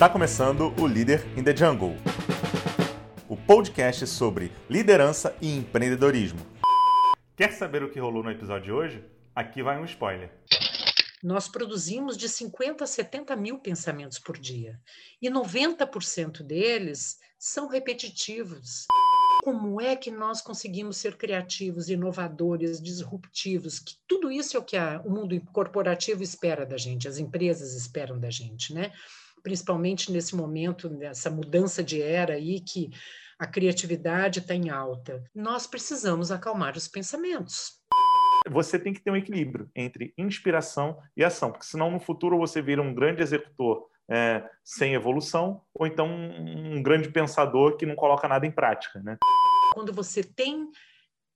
Está começando o Líder in the Jungle, o podcast sobre liderança e empreendedorismo. Quer saber o que rolou no episódio de hoje? Aqui vai um spoiler. Nós produzimos de 50 a 70 mil pensamentos por dia e 90% deles são repetitivos. Como é que nós conseguimos ser criativos, inovadores, disruptivos? Que tudo isso é o que a, o mundo corporativo espera da gente, as empresas esperam da gente, né? Principalmente nesse momento, nessa mudança de era aí que a criatividade está em alta. Nós precisamos acalmar os pensamentos você tem que ter um equilíbrio entre inspiração e ação, porque senão no futuro você vira um grande executor é, sem evolução, ou então um grande pensador que não coloca nada em prática. Né? Quando você tem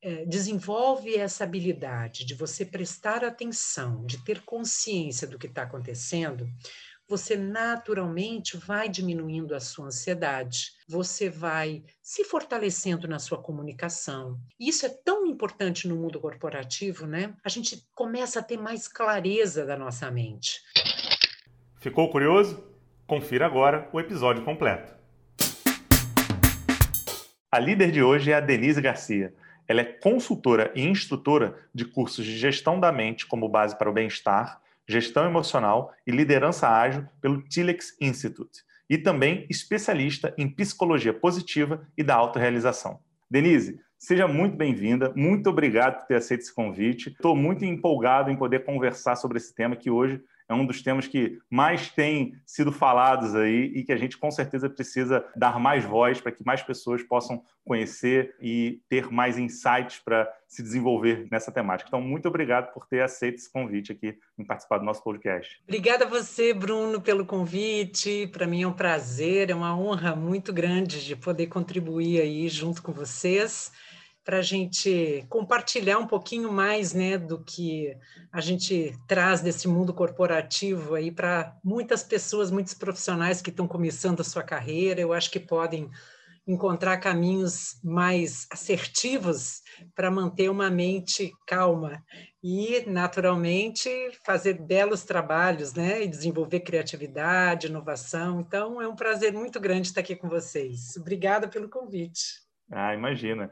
é, desenvolve essa habilidade de você prestar atenção, de ter consciência do que está acontecendo, você naturalmente vai diminuindo a sua ansiedade, você vai se fortalecendo na sua comunicação. Isso é tão importante no mundo corporativo, né? A gente começa a ter mais clareza da nossa mente. Ficou curioso? Confira agora o episódio completo. A líder de hoje é a Denise Garcia. Ela é consultora e instrutora de cursos de gestão da mente como base para o bem-estar, gestão emocional e liderança ágil pelo Tilex Institute e também especialista em psicologia positiva e da autorrealização. Denise, seja muito bem-vinda, muito obrigado por ter aceito esse convite. Estou muito empolgado em poder conversar sobre esse tema que hoje é um dos temas que mais tem sido falados aí e que a gente com certeza precisa dar mais voz para que mais pessoas possam conhecer e ter mais insights para se desenvolver nessa temática. Então, muito obrigado por ter aceito esse convite aqui em participar do nosso podcast. Obrigada a você, Bruno, pelo convite. Para mim é um prazer, é uma honra muito grande de poder contribuir aí junto com vocês para a gente compartilhar um pouquinho mais né, do que a gente traz desse mundo corporativo aí para muitas pessoas, muitos profissionais que estão começando a sua carreira. Eu acho que podem encontrar caminhos mais assertivos para manter uma mente calma e, naturalmente, fazer belos trabalhos, né? E desenvolver criatividade, inovação. Então, é um prazer muito grande estar aqui com vocês. Obrigada pelo convite. Ah, imagina.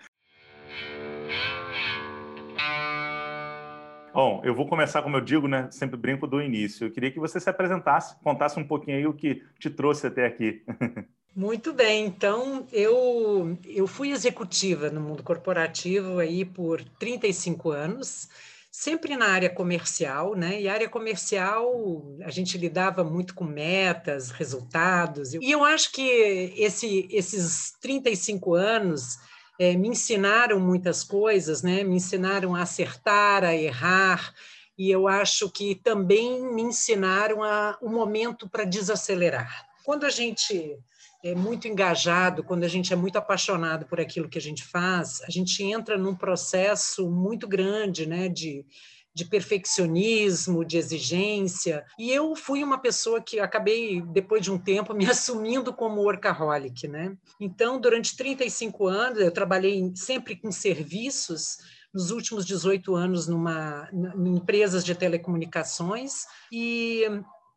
Bom, eu vou começar, como eu digo, né? Sempre brinco do início. Eu queria que você se apresentasse, contasse um pouquinho aí o que te trouxe até aqui. Muito bem, então eu, eu fui executiva no mundo corporativo aí por 35 anos, sempre na área comercial, né? E a área comercial a gente lidava muito com metas, resultados, e eu acho que esse, esses 35 anos é, me ensinaram muitas coisas, né? Me ensinaram a acertar, a errar, e eu acho que também me ensinaram a, um momento para desacelerar. Quando a gente é muito engajado, quando a gente é muito apaixonado por aquilo que a gente faz, a gente entra num processo muito grande, né, de de perfeccionismo, de exigência. E eu fui uma pessoa que acabei, depois de um tempo, me assumindo como workaholic, né? Então, durante 35 anos, eu trabalhei sempre com serviços, nos últimos 18 anos numa em empresas de telecomunicações e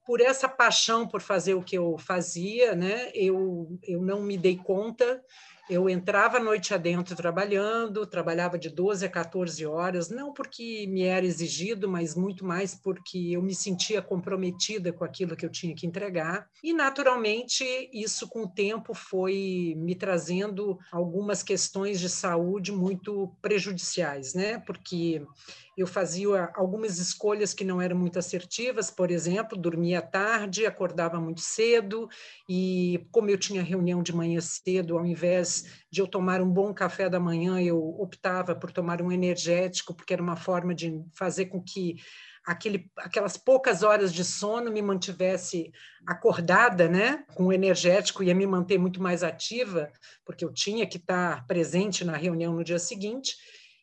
por essa paixão por fazer o que eu fazia, né, eu, eu não me dei conta eu entrava a noite adentro trabalhando, trabalhava de 12 a 14 horas, não porque me era exigido, mas muito mais porque eu me sentia comprometida com aquilo que eu tinha que entregar. E, naturalmente, isso com o tempo foi me trazendo algumas questões de saúde muito prejudiciais, né? Porque eu fazia algumas escolhas que não eram muito assertivas, por exemplo, dormia tarde, acordava muito cedo, e como eu tinha reunião de manhã cedo, ao invés de eu tomar um bom café da manhã, eu optava por tomar um energético, porque era uma forma de fazer com que aquele, aquelas poucas horas de sono me mantivesse acordada, né, com o energético, ia me manter muito mais ativa, porque eu tinha que estar presente na reunião no dia seguinte.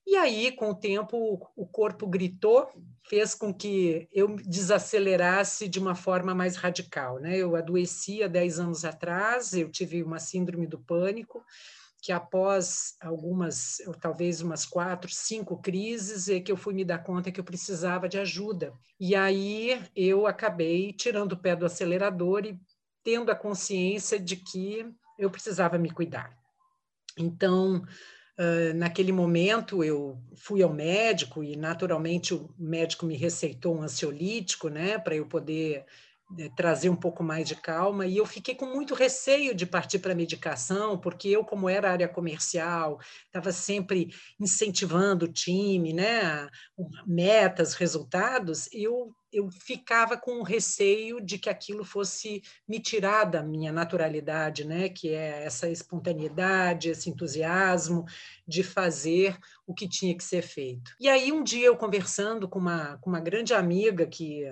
E aí, com o tempo, o corpo gritou, fez com que eu desacelerasse de uma forma mais radical. Né? Eu adoeci há 10 anos atrás, eu tive uma síndrome do pânico, que após algumas, talvez umas quatro, cinco crises, é que eu fui me dar conta que eu precisava de ajuda. E aí eu acabei tirando o pé do acelerador e tendo a consciência de que eu precisava me cuidar. Então, naquele momento, eu fui ao médico e, naturalmente, o médico me receitou um ansiolítico, né, para eu poder trazer um pouco mais de calma e eu fiquei com muito receio de partir para a medicação, porque eu, como era área comercial, estava sempre incentivando o time, né, metas, resultados, eu, eu ficava com receio de que aquilo fosse me tirar da minha naturalidade, né, que é essa espontaneidade, esse entusiasmo de fazer o que tinha que ser feito. E aí um dia eu conversando com uma, com uma grande amiga que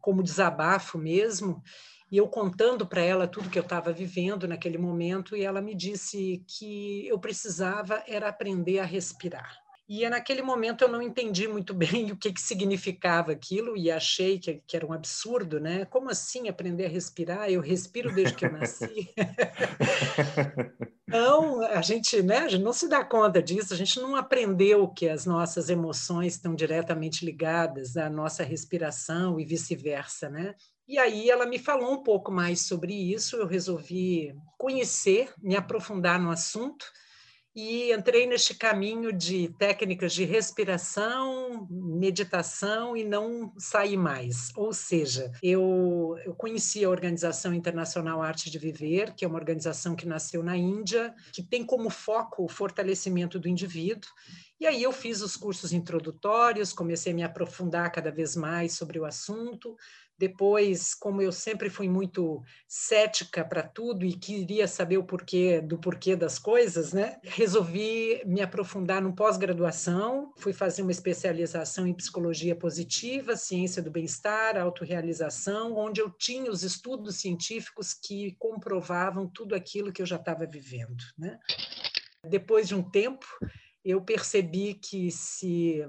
como desabafo mesmo, e eu contando para ela tudo que eu estava vivendo naquele momento, e ela me disse que eu precisava era aprender a respirar. E naquele momento eu não entendi muito bem o que, que significava aquilo e achei que, que, era um absurdo, né? Como assim aprender a respirar? Eu respiro desde que eu nasci. então, a gente, né, a gente não se dá conta disso, a gente não aprendeu que as nossas emoções estão diretamente ligadas à nossa respiração e vice-versa, né? E aí ela me falou um pouco mais sobre isso, eu resolvi conhecer, me aprofundar no assunto, e entrei neste caminho de técnicas de respiração, meditação e não saí mais. Ou seja, eu, eu conheci a Organização Internacional Arte de Viver, que é uma organização que nasceu na Índia, que tem como foco o fortalecimento do indivíduo. E aí eu fiz os cursos introdutórios, comecei a me aprofundar cada vez mais sobre o assunto, depois, como eu sempre fui muito cética para tudo e queria saber o porquê do porquê das coisas, né? Resolvi me aprofundar no pós-graduação, fui fazer uma especialização em psicologia positiva, ciência do bem-estar, autorrealização, onde eu tinha os estudos científicos que comprovavam tudo aquilo que eu já estava vivendo, né? Depois de um tempo, eu percebi que se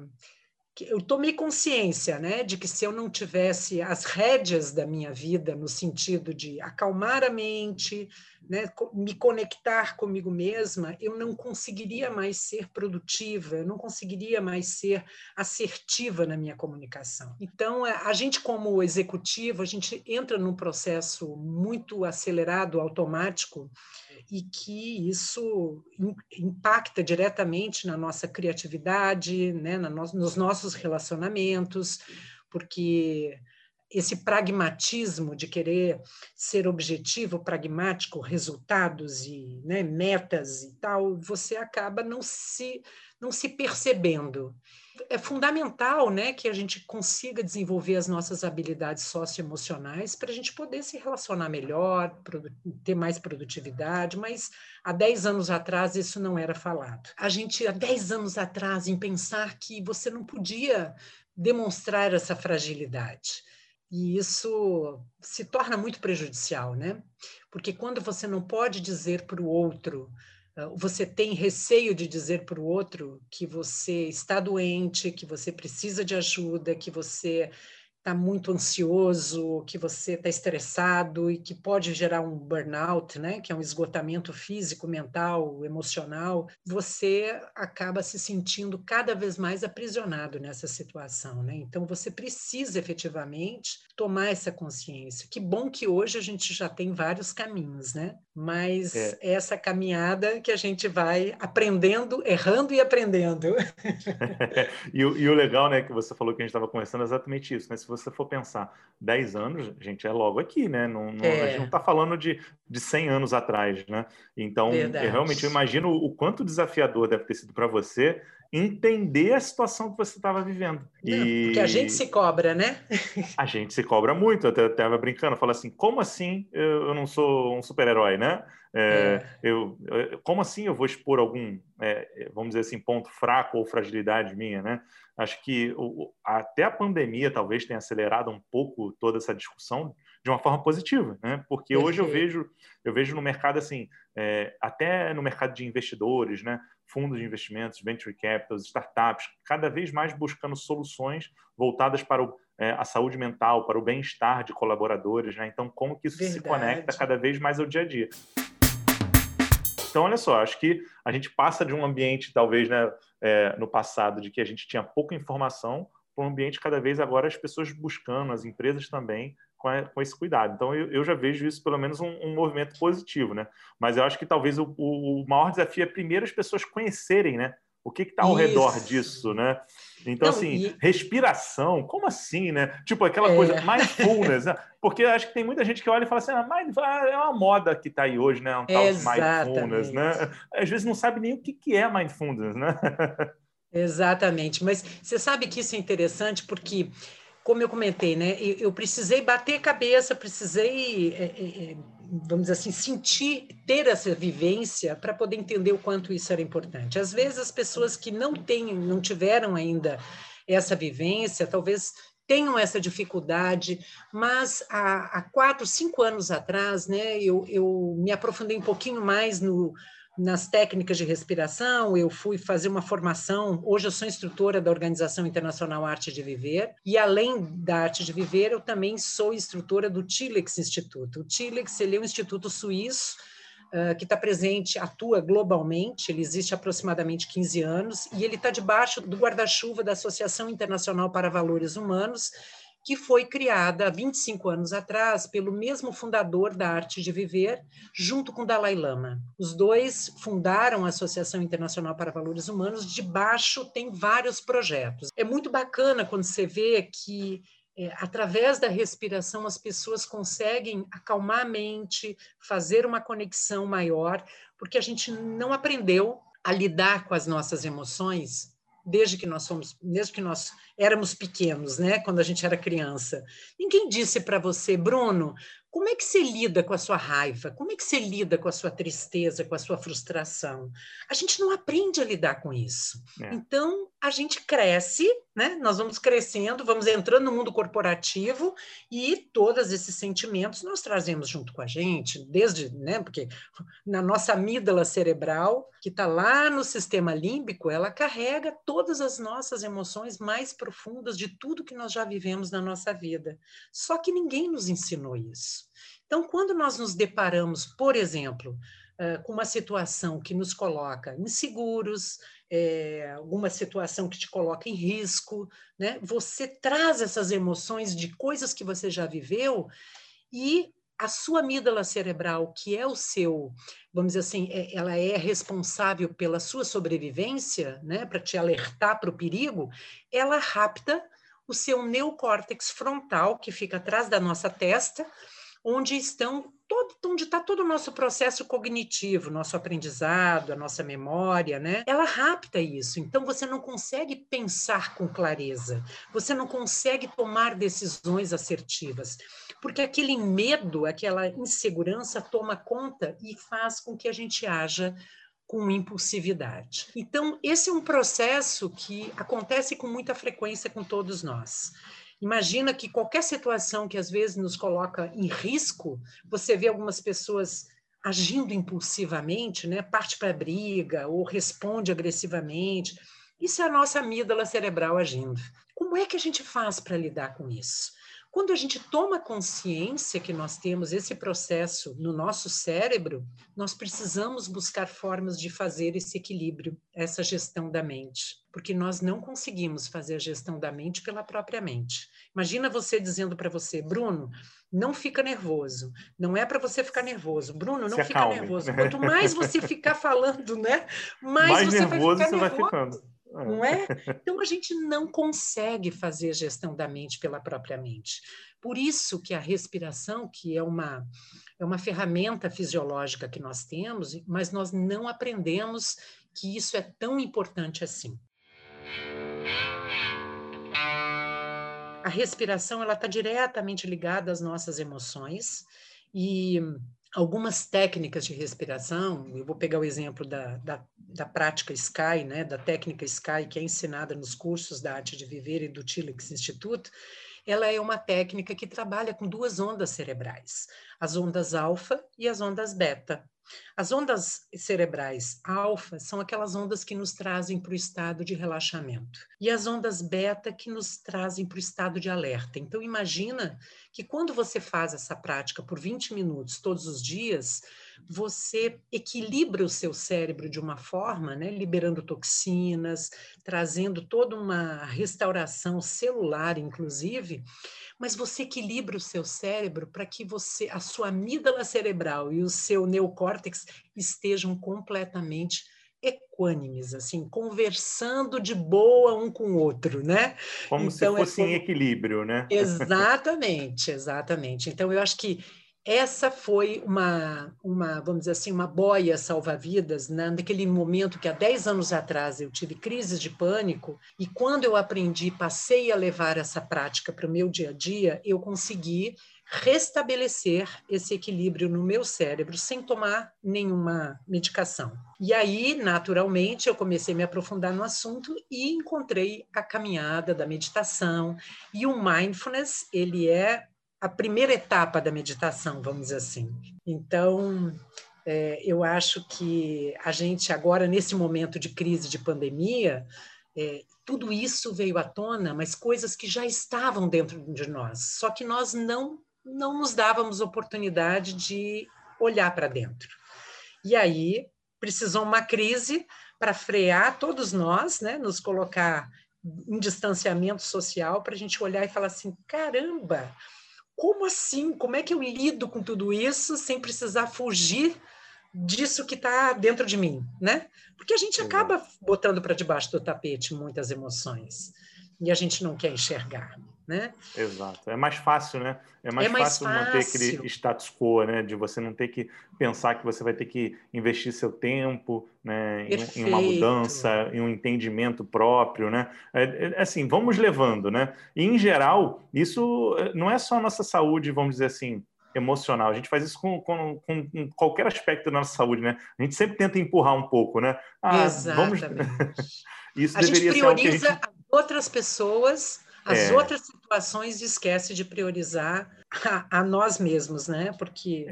eu tomei consciência né, de que se eu não tivesse as rédeas da minha vida, no sentido de acalmar a mente, né, me conectar comigo mesma, eu não conseguiria mais ser produtiva, eu não conseguiria mais ser assertiva na minha comunicação. Então, a gente, como executivo, a gente entra num processo muito acelerado, automático, e que isso impacta diretamente na nossa criatividade, né, na no, nos nossos relacionamentos, porque esse pragmatismo de querer ser objetivo, pragmático, resultados e né, metas e tal, você acaba não se, não se percebendo é fundamental né, que a gente consiga desenvolver as nossas habilidades socioemocionais para a gente poder se relacionar melhor, ter mais produtividade, mas há 10 anos atrás isso não era falado. A gente, há 10 anos atrás, em pensar que você não podia demonstrar essa fragilidade. E isso se torna muito prejudicial, né? Porque quando você não pode dizer para o outro ah, você tem receio de dizer para o outro que você está doente, que você precisa de ajuda, que você está muito ansioso, que você está estressado e que pode gerar um burnout, né, que é um esgotamento físico, mental, emocional, você acaba se sentindo cada vez mais aprisionado nessa situação, né? Então você precisa efetivamente tomar essa consciência. Que bom que hoje a gente já tem vários caminhos, né? Mas é. essa caminhada que a gente vai aprendendo, errando e aprendendo. e, o, e, o legal, né, que você falou que a gente estava conversando é exatamente isso, né? Se você for pensar 10 anos, gente, é logo aqui, né? Não, não, é. A gente não está falando de, de 100 anos atrás, né? Então, eu, realmente eu imagino o quanto desafiador deve ter sido para você entender a situação que você estava vivendo. E... Porque a gente se cobra, né? a gente se cobra muito. Eu estava brincando, falo assim, como assim eu, eu não sou um super-herói, né? É, é. Eu, como assim eu vou expor algum, é, vamos dizer assim, ponto fraco ou fragilidade minha, né? Acho que o, até a pandemia talvez tenha acelerado um pouco toda essa discussão de uma forma positiva, né? Porque hoje eu vejo, eu vejo no mercado assim, é, até no mercado de investidores, né? Fundos de investimentos, venture capitals, startups, cada vez mais buscando soluções voltadas para o, é, a saúde mental, para o bem-estar de colaboradores. Né? Então, como que isso Verdade. se conecta cada vez mais ao dia a dia? Então, olha só, acho que a gente passa de um ambiente, talvez, né, é, no passado, de que a gente tinha pouca informação, para um ambiente cada vez agora as pessoas buscando, as empresas também, com, a, com esse cuidado. Então, eu, eu, já vejo isso pelo menos um, um, movimento positivo, né? Mas eu acho que talvez o, o, maior desafio é primeiro as pessoas conhecerem, né? O que está ao isso. redor disso, né? Então, Não, assim, e... respiração, como assim, né? Tipo, aquela é. coisa, mindfulness, né? Porque acho que tem muita gente que olha e fala assim, ah, ah é uma moda que está aí hoje, né? Um tal de mindfulness, né? Às vezes não sabe nem o que, que é mindfulness, né? Exatamente, mas você sabe que isso é interessante porque, como eu comentei, né, eu, precisei bater cabeça, precisei, é, é, é, vamos dizer assim, sentir, ter essa vivência para poder entender o quanto isso era importante. Às vezes as pessoas que não têm, não tiveram ainda essa vivência, talvez tenham essa dificuldade, mas há, há quatro, cinco anos atrás, né, eu, eu me aprofundei um pouquinho mais no nas técnicas de respiração, eu fui fazer uma formação. Hoje eu sou instrutora da Organização Internacional Arte de Viver, e além da Arte de Viver, eu também sou instrutora do Tilex Instituto. O Tilex ele é um instituto suíço uh, que está presente, atua globalmente, ele existe há aproximadamente 15 anos, e ele está debaixo do guarda-chuva da Associação Internacional para Valores Humanos, que foi criada há 25 anos atrás pelo mesmo fundador da Arte de Viver, junto com Dalai Lama. Os dois fundaram a Associação Internacional para Valores Humanos, debaixo tem vários projetos. É muito bacana quando você vê que é, através da respiração, as pessoas conseguem acalmar a mente, fazer uma conexão maior, porque a gente não aprendeu a lidar com as nossas emoções desde que nós somos, desde que nós éramos pequenos, né, quando a gente era criança. Ninguém disse para você, Bruno, como é que você lida com a sua raiva? Como é que você lida com a sua tristeza, com a sua frustração? A gente não aprende a lidar com isso. É. Então, a gente cresce, né? Nós vamos crescendo, vamos entrando no mundo corporativo e todos esses sentimentos nós trazemos junto com a gente, desde, né? Porque na nossa amígdala cerebral, que está lá no sistema límbico, ela carrega todas as nossas emoções mais profundas de tudo que nós já vivemos na nossa vida. Só que ninguém nos ensinou isso. Então, quando nós nos deparamos, por exemplo, com uma situação que nos coloca inseguros, é, alguma situação que te coloca em risco, né? Você traz essas emoções de coisas que você já viveu e a sua amígdala cerebral, que é o seu, vamos dizer assim, é, ela é responsável pela sua sobrevivência, né, para te alertar para o perigo, ela rapta o seu neocórtex frontal, que fica atrás da nossa testa, onde estão todo, onde está todo o nosso processo cognitivo, nosso aprendizado, a nossa memória, né? Ela rapta isso. Então você não consegue pensar com clareza, você não consegue tomar decisões assertivas, porque aquele medo, aquela insegurança toma conta e faz com que a gente haja com impulsividade. Então, esse é um processo que acontece com muita frequência com todos nós. Imagina que qualquer situação que às vezes nos coloca em risco, você vê algumas pessoas agindo impulsivamente, né? parte para a briga ou responde agressivamente. Isso é a nossa amígdala cerebral agindo. Como é que a gente faz para lidar com isso? Quando a gente toma consciência que nós temos esse processo no nosso cérebro, nós precisamos buscar formas de fazer esse equilíbrio, essa gestão da mente, porque nós não conseguimos fazer a gestão da mente pela própria mente. Imagina você dizendo para você, Bruno, não fica nervoso. Não é para você ficar nervoso. Bruno, não Se fica acalme. nervoso. Quanto mais você ficar falando, né? Mais, mais você nervoso vai ficar você nervoso. vai ficando não é? Então a gente não consegue fazer gestão da mente pela própria mente. Por isso que a respiração, que é uma é uma ferramenta fisiológica que nós temos, mas nós não aprendemos que isso é tão importante assim. A respiração ela está diretamente ligada às nossas emoções e algumas técnicas de respiração, eu vou pegar o exemplo da, da, da, prática Sky, né, da técnica Sky, que é ensinada nos cursos da Arte de Viver e do Tilix Instituto, ela é uma técnica que trabalha com duas ondas cerebrais, as ondas alfa e as ondas beta. As ondas cerebrais alfa são aquelas ondas que nos trazem para o estado de relaxamento, e as ondas beta que nos trazem para o estado de alerta. Então, imagina que quando você faz essa prática por 20 minutos todos os dias, você equilibra o seu cérebro de uma forma, né, liberando toxinas, trazendo toda uma restauração celular, inclusive, mas você equilibra o seu cérebro para que você, a sua amígdala cerebral e o seu neocórtex estejam completamente equânimes, assim, conversando de boa um com o outro, né? Como então, se é fosse é como... em equilíbrio, né? Exatamente, exatamente. Então, eu acho que essa foi uma, uma, vamos dizer assim, uma boia salva-vidas, né? naquele momento que há 10 anos atrás eu tive crises de pânico, e quando eu aprendi, passei a levar essa prática para o meu dia a dia, eu consegui restabelecer esse equilíbrio no meu cérebro sem tomar nenhuma medicação. E aí, naturalmente, eu comecei a me aprofundar no assunto e encontrei a caminhada da meditação. E o mindfulness, ele é a primeira etapa da meditação, vamos dizer assim. Então, é, eu acho que a gente agora, nesse momento de crise de pandemia, é, tudo isso veio à tona, mas coisas que já estavam dentro de nós, só que nós não não nos dávamos oportunidade de olhar para dentro. E aí precisou uma crise para frear todos nós, né, nos colocar em distanciamento social para a gente olhar e falar assim, caramba, como assim? Como é que eu lido com tudo isso sem precisar fugir disso que está dentro de mim, né? Porque a gente acaba botando para debaixo do tapete muitas emoções e a gente não quer enxergar né? Exato. É mais fácil, né? É mais, é mais fácil, fácil manter aquele status quo, né? De você não ter que pensar que você vai ter que investir seu tempo, né? Em, em, uma mudança, em um entendimento próprio, né? É, é, assim, vamos levando, né? E em geral, isso é, não é só a nossa saúde, vamos dizer assim, emocional. A gente faz isso com, com, com, qualquer aspecto da nossa saúde, né? A gente sempre tenta empurrar um pouco, né? Ah, Exatamente. Vamos... isso a deveria gente prioriza ser gente... outras pessoas as é. outras situações esquece de priorizar a, a nós mesmos, né? Porque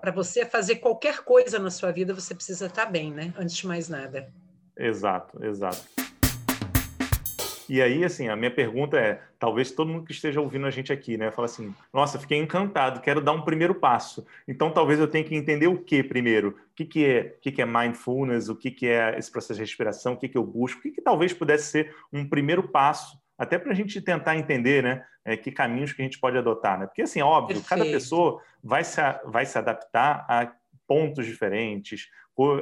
para você fazer qualquer coisa na sua vida, você precisa estar tá bem, né? Antes de mais nada. Exato, exato. E aí, assim, a minha pergunta é: talvez todo mundo que esteja ouvindo a gente aqui, né, fala assim, nossa, fiquei encantado, quero dar um primeiro passo. Então, talvez eu tenha que entender o que primeiro, o que, que é, o que, que é mindfulness, o que, que é esse processo de respiração, o que, que eu busco, o que, que talvez pudesse ser um primeiro passo até para a gente tentar entender né, é, que caminhos que a gente pode adotar. Né? Porque, assim, óbvio, Perfeito. cada pessoa vai se, vai se adaptar a pontos diferentes,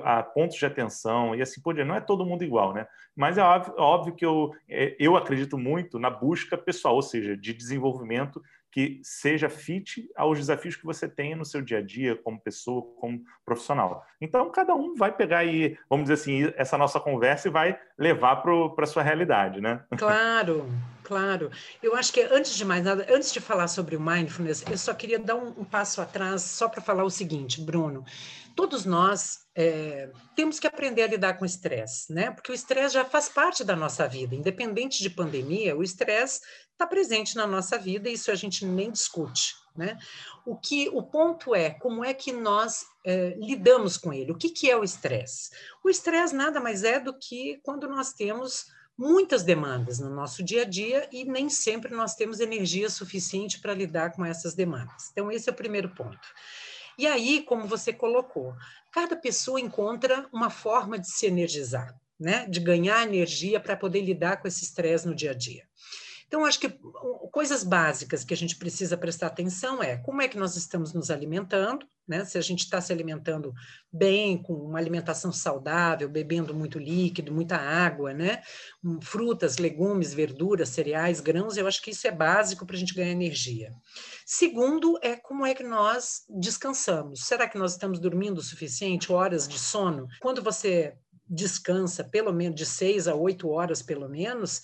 a pontos de atenção e assim por diante. Não é todo mundo igual, né? Mas é óbvio, óbvio que eu, é, eu acredito muito na busca pessoal, ou seja, de desenvolvimento que seja fit aos desafios que você tem no seu dia a dia, como pessoa, como profissional. Então, cada um vai pegar aí, vamos dizer assim, essa nossa conversa e vai levar para a sua realidade, né? Claro, claro. Eu acho que, antes de mais nada, antes de falar sobre o mindfulness, eu só queria dar um, um passo atrás, só para falar o seguinte, Bruno. Todos nós é, temos que aprender a lidar com o estresse, né? Porque o estresse já faz parte da nossa vida, independente de pandemia, o estresse está presente na nossa vida isso a gente nem discute. Né? O que o ponto é como é que nós é, lidamos com ele? O que, que é o estresse? O estresse nada mais é do que quando nós temos muitas demandas no nosso dia a dia e nem sempre nós temos energia suficiente para lidar com essas demandas. Então, esse é o primeiro ponto. E aí, como você colocou, cada pessoa encontra uma forma de se energizar, né? de ganhar energia para poder lidar com esse estresse no dia a dia. Então, acho que coisas básicas que a gente precisa prestar atenção é como é que nós estamos nos alimentando, né? Se a gente está se alimentando bem, com uma alimentação saudável, bebendo muito líquido, muita água, né? Frutas, legumes, verduras, cereais, grãos, eu acho que isso é básico para a gente ganhar energia. Segundo, é como é que nós descansamos. Será que nós estamos dormindo o suficiente, horas de sono? Quando você descansa pelo menos de seis a oito horas, pelo menos,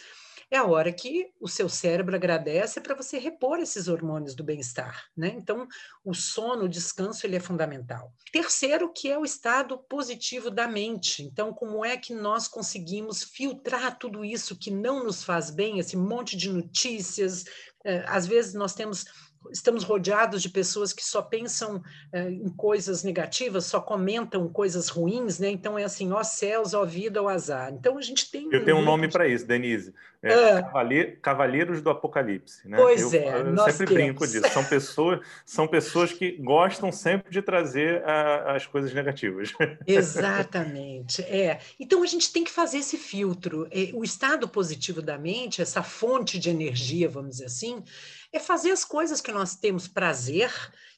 é a hora que o seu cérebro agradece para você repor esses hormônios do bem-estar, né? Então, o sono, o descanso, ele é fundamental. Terceiro, que é o estado positivo da mente. Então, como é que nós conseguimos filtrar tudo isso que não nos faz bem, esse monte de notícias? Eh, às vezes nós temos estamos rodeados de pessoas que só pensam é, em coisas negativas, só comentam coisas ruins, né? Então é assim, ó céus, ó vida, ó azar. Então a gente tem. Eu tenho um nome para isso, Denise. É, ah. Cavaleiros do Apocalipse, né? Pois eu, é, eu sempre temos. brinco disso. São pessoas, são pessoas que gostam sempre de trazer a, as coisas negativas. Exatamente. É. Então a gente tem que fazer esse filtro. É, o estado positivo da mente, essa fonte de energia, vamos dizer assim, é fazer as coisas que nós temos prazer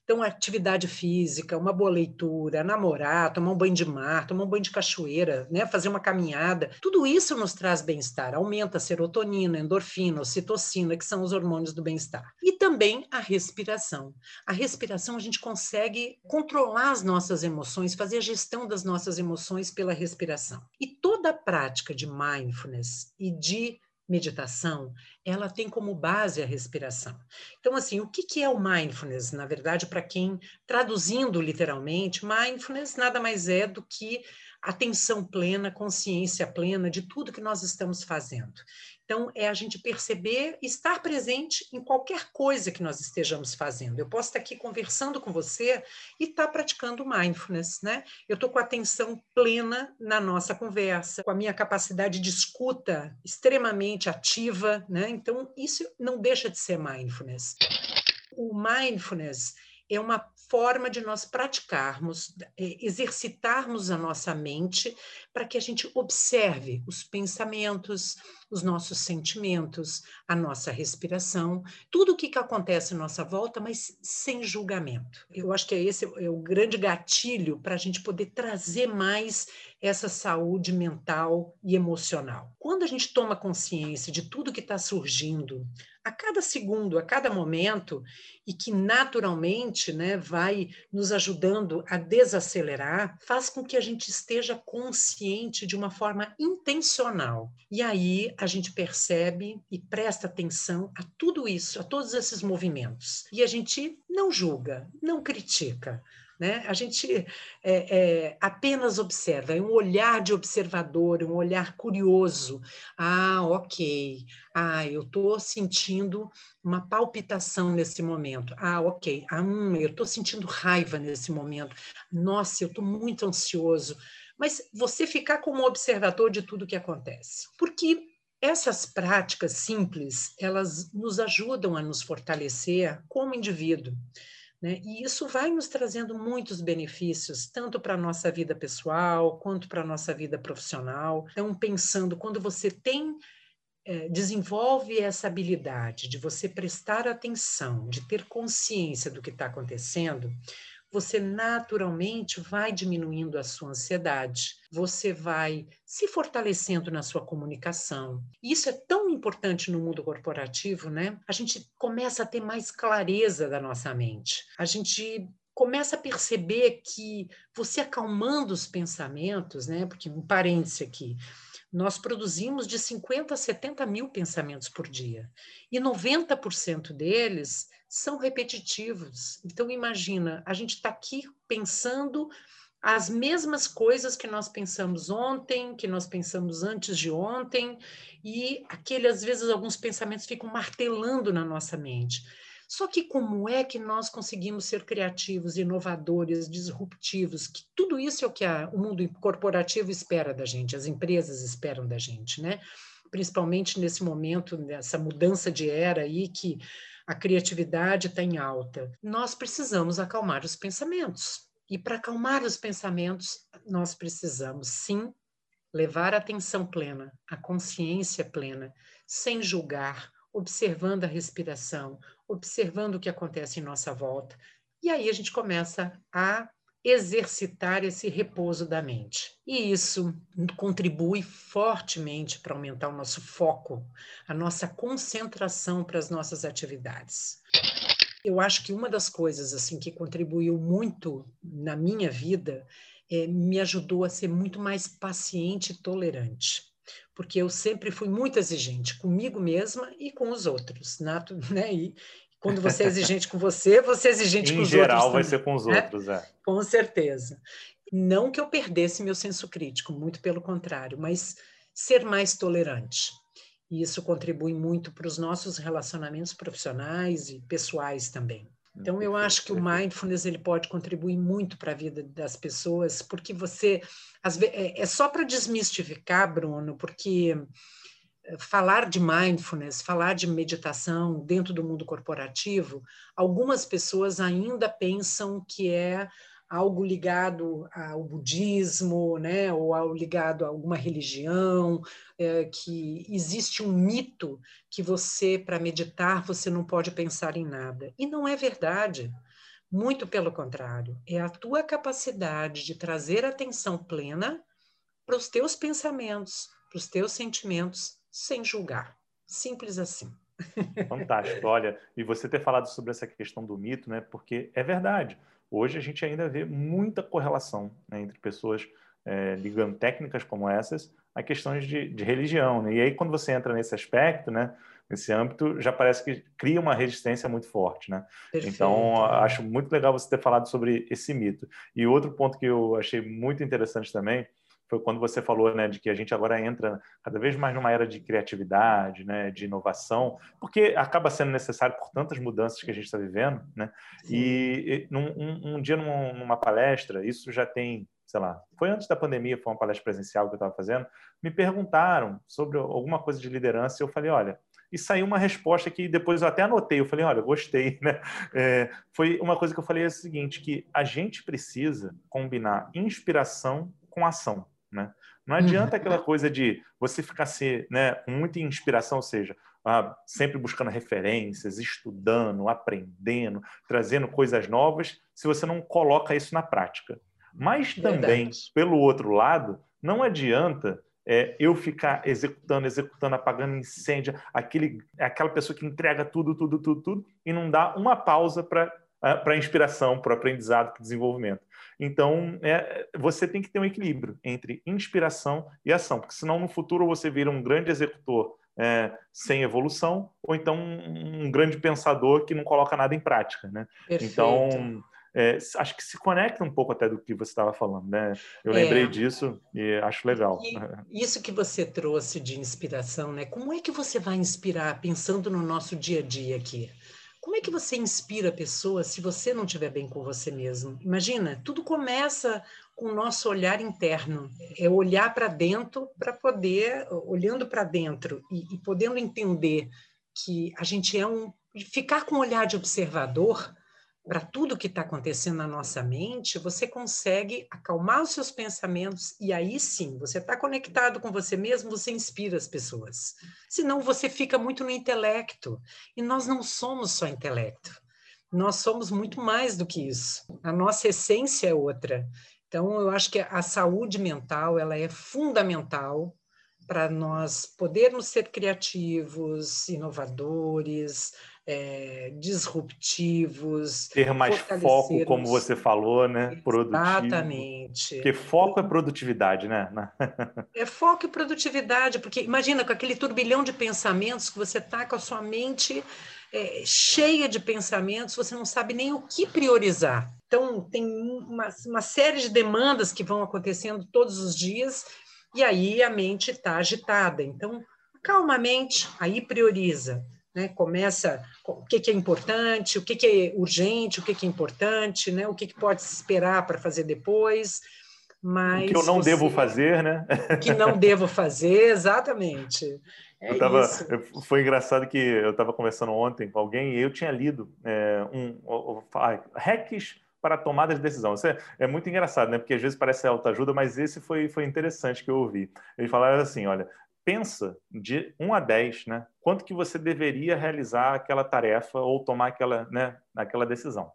então, atividade física, uma boa leitura, namorar, tomar um banho de mar, tomar um banho de cachoeira, né? fazer uma caminhada, tudo isso nos traz bem-estar, aumenta a serotonina, endorfina, ocitocina, que são os hormônios do bem-estar. E também a respiração. A respiração a gente consegue controlar as nossas emoções, fazer a gestão das nossas emoções pela respiração. E toda a prática de mindfulness e de meditação, ela tem como base a respiração. Então, assim, o que, que é o mindfulness? Na verdade, para quem, traduzindo literalmente, mindfulness nada mais é do que atenção plena, consciência plena de tudo que nós estamos fazendo. Então, é a gente perceber, estar presente em qualquer coisa que nós estejamos fazendo. Eu posso estar aqui conversando com você e estar praticando mindfulness, né? Eu estou com atenção plena na nossa conversa, com a minha capacidade de escuta extremamente ativa, né? Então, isso não deixa de ser mindfulness. O mindfulness é uma forma de nós praticarmos, é, exercitarmos a nossa mente para que a gente observe os pensamentos, os nossos sentimentos, a nossa respiração, tudo o que, que acontece à nossa volta, mas sem julgamento. Eu acho que é esse é o grande gatilho para a gente poder trazer mais essa saúde mental e emocional. Quando a gente toma consciência de tudo que está surgindo a cada segundo, a cada momento, e que naturalmente né, vai nos ajudando a desacelerar, faz com que a gente esteja consciente de uma forma intencional. E aí a gente percebe e presta atenção a tudo isso, a todos esses movimentos. E a gente não julga, não critica, né? A gente é, é, apenas observa, é um olhar de observador, um olhar curioso. Ah, ok. Ah, eu estou sentindo uma palpitação nesse momento. Ah, ok. Ah, hum, eu estou sentindo raiva nesse momento. Nossa, eu estou muito ansioso. Mas você ficar como observador de tudo que acontece. Porque essas práticas simples, elas nos ajudam a nos fortalecer como indivíduo. Né? E isso vai nos trazendo muitos benefícios, tanto para a nossa vida pessoal, quanto para a nossa vida profissional. Então, pensando, quando você tem, é, desenvolve essa habilidade de você prestar atenção, de ter consciência do que está acontecendo, você naturalmente vai diminuindo a sua ansiedade, você vai se fortalecendo na sua comunicação. E isso é tão importante no mundo corporativo, né? A gente começa a ter mais clareza da nossa mente. A gente começa a perceber que você acalmando os pensamentos, né? Porque um parêntese aqui, nós produzimos de 50 a 70 mil pensamentos por dia. E 90% deles são repetitivos. Então, imagina, a gente está aqui pensando as mesmas coisas que nós pensamos ontem, que nós pensamos antes de ontem, e aquele, às vezes, alguns pensamentos ficam martelando na nossa mente. Só que como é que nós conseguimos ser criativos, inovadores, disruptivos? Que tudo isso é o que a, o mundo corporativo espera da gente, as empresas esperam da gente, né? Principalmente nesse momento, nessa mudança de era aí que a criatividade está em alta. Nós precisamos acalmar os pensamentos. E para acalmar os pensamentos, nós precisamos sim levar a atenção plena, a consciência plena, sem julgar, observando a respiração, observando o que acontece em nossa volta. E aí a gente começa a exercitar esse repouso da mente. E isso contribui fortemente para aumentar o nosso foco, a nossa concentração para as nossas atividades. Eu acho que uma das coisas assim que contribuiu muito na minha vida é, me ajudou a ser muito mais paciente e tolerante porque eu sempre fui muito exigente comigo mesma e com os outros, nato, né? E, quando você é exigente com você, você é exigente com os geral, outros. Em geral, vai ser com os né? outros, é. Com certeza. Não que eu perdesse meu senso crítico, muito pelo contrário, mas ser mais tolerante. E isso contribui muito para os nossos relacionamentos profissionais e pessoais também. Então, eu acho que o mindfulness ele pode contribuir muito para a vida das pessoas, porque você. É, é só para desmistificar, Bruno, porque falar de mindfulness, falar de meditação dentro do mundo corporativo, algumas pessoas ainda pensam que é algo ligado ao budismo, né, ou ao ligado a alguma religião, é, que existe um mito que você, para meditar, você não pode pensar em nada. E não é verdade. Muito pelo contrário, é a tua capacidade de trazer atenção plena para os teus pensamentos, para os teus sentimentos, sem julgar. Simples assim. Fantástico. Olha, e você ter falado sobre essa questão do mito, né? Porque é verdade. Hoje a gente ainda vê muita correlação né, entre pessoas é, ligando técnicas como essas a questões de, de religião. Né? E aí, quando você entra nesse aspecto, né, nesse âmbito, já parece que cria uma resistência muito forte. Né? Então, acho muito legal você ter falado sobre esse mito. E outro ponto que eu achei muito interessante também foi quando você falou né, de que a gente agora entra cada vez mais numa era de criatividade, né, de inovação, porque acaba sendo necessário por tantas mudanças que a gente está vivendo. Né? E, e num, um, um, dia numa, numa palestra, isso já tem, sei lá, foi antes da pandemia, foi uma palestra presencial que eu estava fazendo, me perguntaram sobre alguma coisa de liderança e eu falei, olha, e saiu uma resposta que depois eu até anotei. Eu falei, olha, gostei, né? É, foi uma coisa que eu falei é o seguinte, que a gente precisa combinar inspiração com ação. Né? Não adianta uhum. aquela coisa de você ficar se, né, com muita inspiração, ou seja, ah, sempre buscando referências, estudando, aprendendo, trazendo coisas novas, se você não coloca isso na prática. Mas também, Verdade. pelo outro lado, não adianta é, eu ficar executando, executando, apagando incêndio, aquele, aquela pessoa que entrega tudo, tudo, tudo, tudo, e não dá uma pausa para para inspiração, para o aprendizado, para o desenvolvimento. Então, é, você tem que ter um equilíbrio entre inspiração e ação, porque senão no futuro você vira um grande executor é, sem evolução, ou então um, grande pensador que não coloca nada em prática. Né? Então, é, acho que se conecta um pouco até do que você estava falando. Né? Eu é. lembrei disso e acho legal. E isso que você trouxe de inspiração, né? como é que você vai inspirar pensando no nosso dia a dia aqui? Como é que você inspira pessoas se você não estiver bem com você mesmo? Imagina, tudo começa com o nosso olhar interno, é olhar para dentro para poder, olhando para dentro e, e podendo entender que a gente é um, ficar com um olhar de observador para tudo que está acontecendo na nossa mente, você consegue acalmar os seus pensamentos e aí sim, você está conectado com você mesmo, você inspira as pessoas. Senão você fica muito no intelecto. E nós não somos só intelecto. Nós somos muito mais do que isso. A nossa essência é outra. Então, eu acho que a saúde mental ela é fundamental para nós podermos ser criativos, inovadores, é, disruptivos. Ter mais foco, como você falou, né? Produtivo. Exatamente. Porque foco é produtividade, né? é foco e produtividade, porque imagina com aquele turbilhão de pensamentos que você está com a sua mente é, cheia de pensamentos, você não sabe nem o que priorizar. Então, tem uma, uma série de demandas que vão acontecendo todos os dias, e aí a mente está agitada. Então, calmamente, aí prioriza né? Começa o que, que é importante, o que, que é urgente, o que, que é importante, né? O que, pode se esperar para fazer depois. Mas o que eu não você... devo fazer, né? O que não devo fazer, exatamente. É eu tava, foi engraçado que eu estava conversando ontem com alguém e eu tinha lido é, um, um, um hacks para tomada de decisão. Isso é, é, muito engraçado, né? Porque às vezes parece autoajuda, mas esse foi, foi interessante que eu ouvi. Eles falaram assim: olha, pensa de 1 a 10, né? Quanto que você deveria realizar aquela tarefa ou tomar aquela, né, aquela decisão.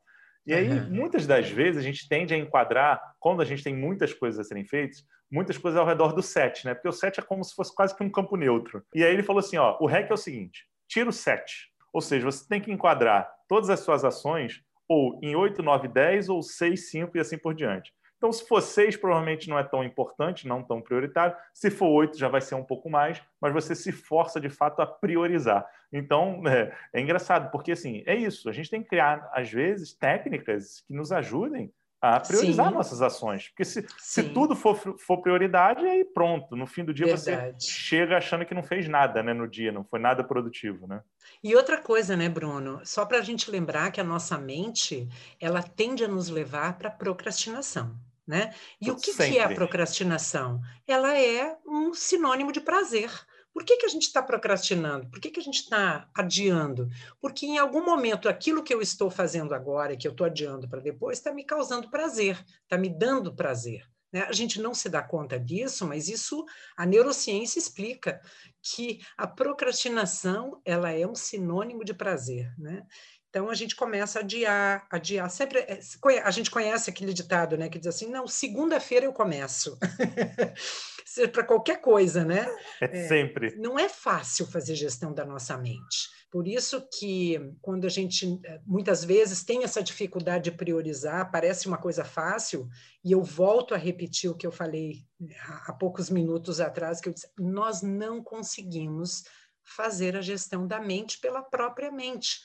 E aí, uhum. muitas das vezes, a gente tende a enquadrar, quando a gente tem muitas coisas a serem feitas, muitas coisas ao redor do 7, né? Porque o 7 é como se fosse quase que um campo neutro. E aí ele falou assim, ó, o REC é o seguinte, tira o 7. Ou seja, você tem que enquadrar todas as suas ações ou em 8, 9, 10 ou 6, 5 e assim por diante. Então, se for seis, provavelmente não é tão importante, não tão prioritário. Se for oito, já vai ser um pouco mais, mas você se força de fato a priorizar. Então, é, é engraçado, porque assim, é isso. A gente tem que criar, às vezes, técnicas que nos ajudem a priorizar Sim. nossas ações. Porque se, se tudo for, for prioridade, aí pronto. No fim do dia Verdade. você chega achando que não fez nada né, no dia, não foi nada produtivo. Né? E outra coisa, né, Bruno? Só para a gente lembrar que a nossa mente ela tende a nos levar para a procrastinação. Né? E o que, que, é a procrastinação? Ela é um sinônimo de prazer. Por que, que a gente está procrastinando? Por que, que a gente está adiando? Porque em algum momento aquilo que eu estou fazendo agora, que eu estou adiando para depois, está me causando prazer, está me dando prazer. Né? A gente não se dá conta disso, mas isso a neurociência explica que a procrastinação ela é um sinônimo de prazer. Né? Então a gente começa a adiar, adiar. Sempre é, a gente conhece aquele ditado, né, que diz assim: não, segunda-feira eu começo. para qualquer coisa, né? É, sempre. Não é fácil fazer gestão da nossa mente. Por isso que quando a gente eh, muitas vezes tem essa dificuldade de priorizar, parece uma coisa fácil, e eu volto a repetir o que eu falei eh, há poucos minutos atrás, que eu disse, nós não conseguimos fazer a gestão da mente pela própria mente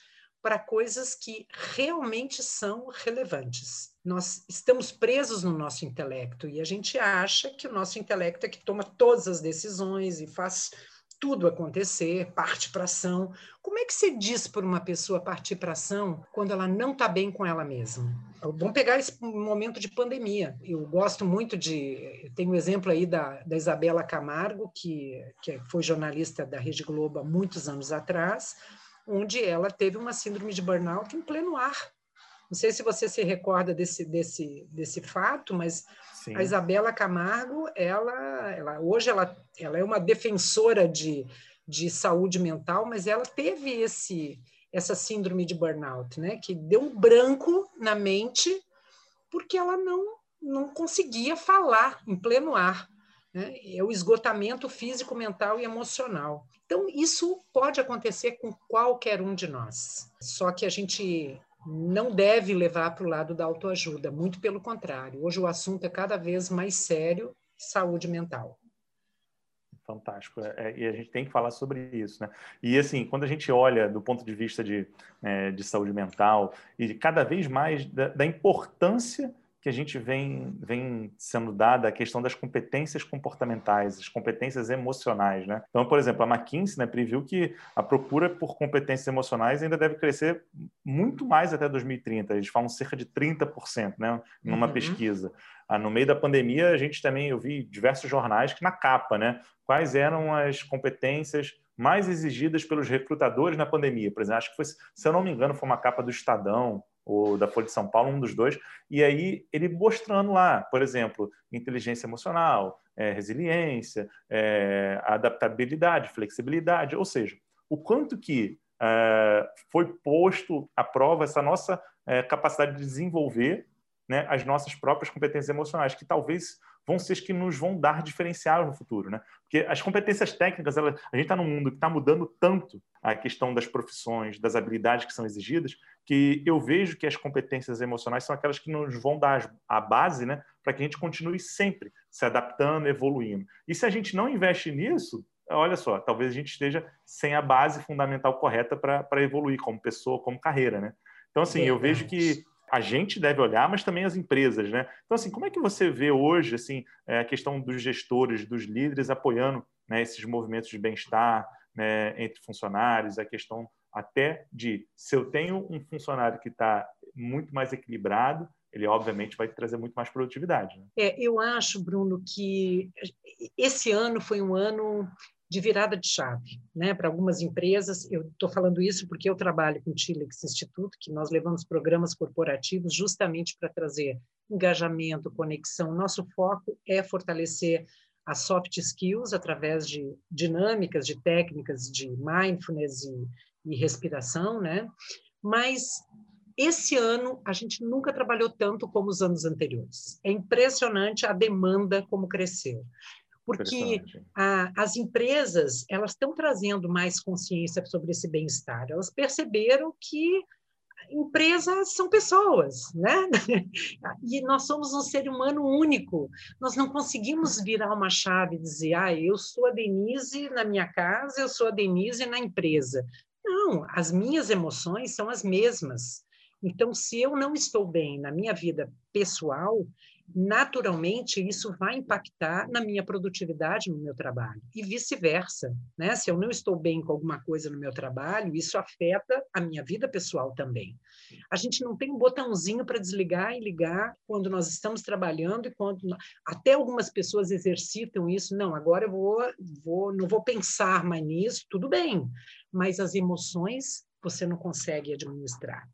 para coisas que realmente são relevantes. Nós estamos presos no nosso intelecto e a gente acha que o nosso intelecto é que toma todas as decisões e faz tudo acontecer, parte para ação. Como é que você diz para uma pessoa partir para ação quando ela não está bem com ela mesma? Vamos pegar esse momento de pandemia. Eu gosto muito de. Tem um exemplo aí da, da Isabela Camargo, que, que foi jornalista da Rede Globo há muitos anos atrás, onde ela teve uma síndrome de burnout em pleno ar. Não sei se você se recorda desse, desse, desse fato, mas Sim. a Isabela Camargo, ela, ela hoje ela, ela é uma defensora de, de saúde mental, mas ela teve esse essa síndrome de burnout, né? Que deu um branco na mente porque ela não não conseguia falar em pleno ar. Né? É o esgotamento físico, mental e emocional. Então, isso pode acontecer com qualquer um de nós. Só que a gente não deve levar para o lado da autoajuda, muito pelo contrário. Hoje o assunto é cada vez mais sério saúde mental. Fantástico. É, é, e a gente tem que falar sobre isso, né? E assim, quando a gente olha do ponto de vista de, é, de saúde mental e cada vez mais da, da importância que a gente vem, vem sendo dada a questão das competências comportamentais, as competências emocionais. Né? Então, por exemplo, a McKinsey né, previu que a procura por competências emocionais ainda deve crescer muito mais até 2030. Eles falam cerca de 30%, né, numa uhum. pesquisa. Ah, no meio da pandemia, a gente também, eu vi diversos jornais que na capa, né, quais eram as competências mais exigidas pelos recrutadores na pandemia. Por exemplo, acho que foi, se eu não me engano, foi uma capa do Estadão ou da Folha de São Paulo, um dos dois, e aí ele mostrando lá, por exemplo, inteligência emocional, é, resiliência, é, adaptabilidade, flexibilidade, ou seja, o quanto que é, foi posto à prova essa nossa é, capacidade de desenvolver né, as nossas próprias competências emocionais, que talvez vão ser as que nos vão dar diferencial no futuro, né? Porque as competências técnicas, ela, a gente está num mundo que está mudando tanto a questão das profissões, das habilidades que são exigidas, que eu vejo que as competências emocionais são aquelas que nos vão dar a base, né, para que a gente continue sempre se adaptando, evoluindo. E se a gente não investe nisso, olha só, talvez a gente esteja sem a base fundamental correta para evoluir como pessoa, como carreira, né? Então, assim, eu vejo que a gente deve olhar, mas também as empresas, né? Então, assim, como é que você vê hoje, assim, é, a questão dos gestores, dos líderes apoiando né, esses movimentos de bem-estar né, entre funcionários, a questão até de se eu tenho um funcionário que está muito mais equilibrado, ele obviamente vai trazer muito mais produtividade. Né? É, eu acho, Bruno, que esse ano foi um ano de virada de chave, né? Para algumas empresas, eu estou falando isso porque eu trabalho com o Tilex Instituto, que nós levamos programas corporativos justamente para trazer engajamento, conexão. Nosso foco é fortalecer as soft skills através de dinâmicas, de técnicas de mindfulness e, e respiração, né? Mas esse ano a gente nunca trabalhou tanto como os anos anteriores. É impressionante a demanda como cresceu porque a, as empresas elas estão trazendo mais consciência sobre esse bem-estar. Elas perceberam que empresas são pessoas, né? E nós somos um ser humano único. Nós não conseguimos virar uma chave e dizer, ah, eu sou a Denise na minha casa, eu sou a Denise na empresa. Não, as minhas emoções são as mesmas. Então, se eu não estou bem na minha vida pessoal, naturalmente isso vai impactar na minha produtividade no meu trabalho e vice-versa, né? Se eu não estou bem com alguma coisa no meu trabalho, isso afeta a minha vida pessoal também. A gente não tem um botãozinho para desligar e ligar quando nós estamos trabalhando e quando até algumas pessoas exercitam isso, não, agora eu vou, vou não vou pensar mais nisso, tudo bem, mas as emoções você não consegue administrar.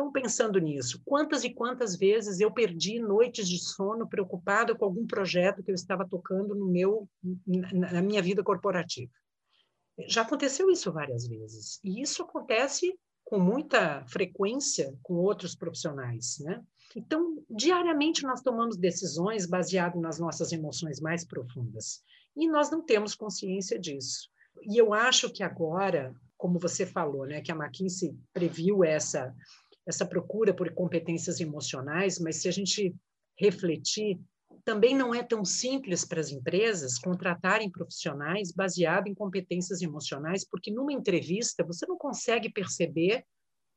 Então, pensando nisso, quantas e quantas vezes eu perdi noites de sono preocupado com algum projeto que eu estava tocando no meu, na minha vida corporativa? Já aconteceu isso várias vezes. E isso acontece com muita frequência com outros profissionais, né? Então, diariamente nós tomamos decisões baseadas nas nossas emoções mais profundas. E nós não temos consciência disso. E eu acho que agora, como você falou, né, que a McKinsey previu essa essa procura por competências emocionais, mas se a gente refletir, também não é tão simples para as empresas contratarem profissionais baseado em competências emocionais, porque numa entrevista você não consegue perceber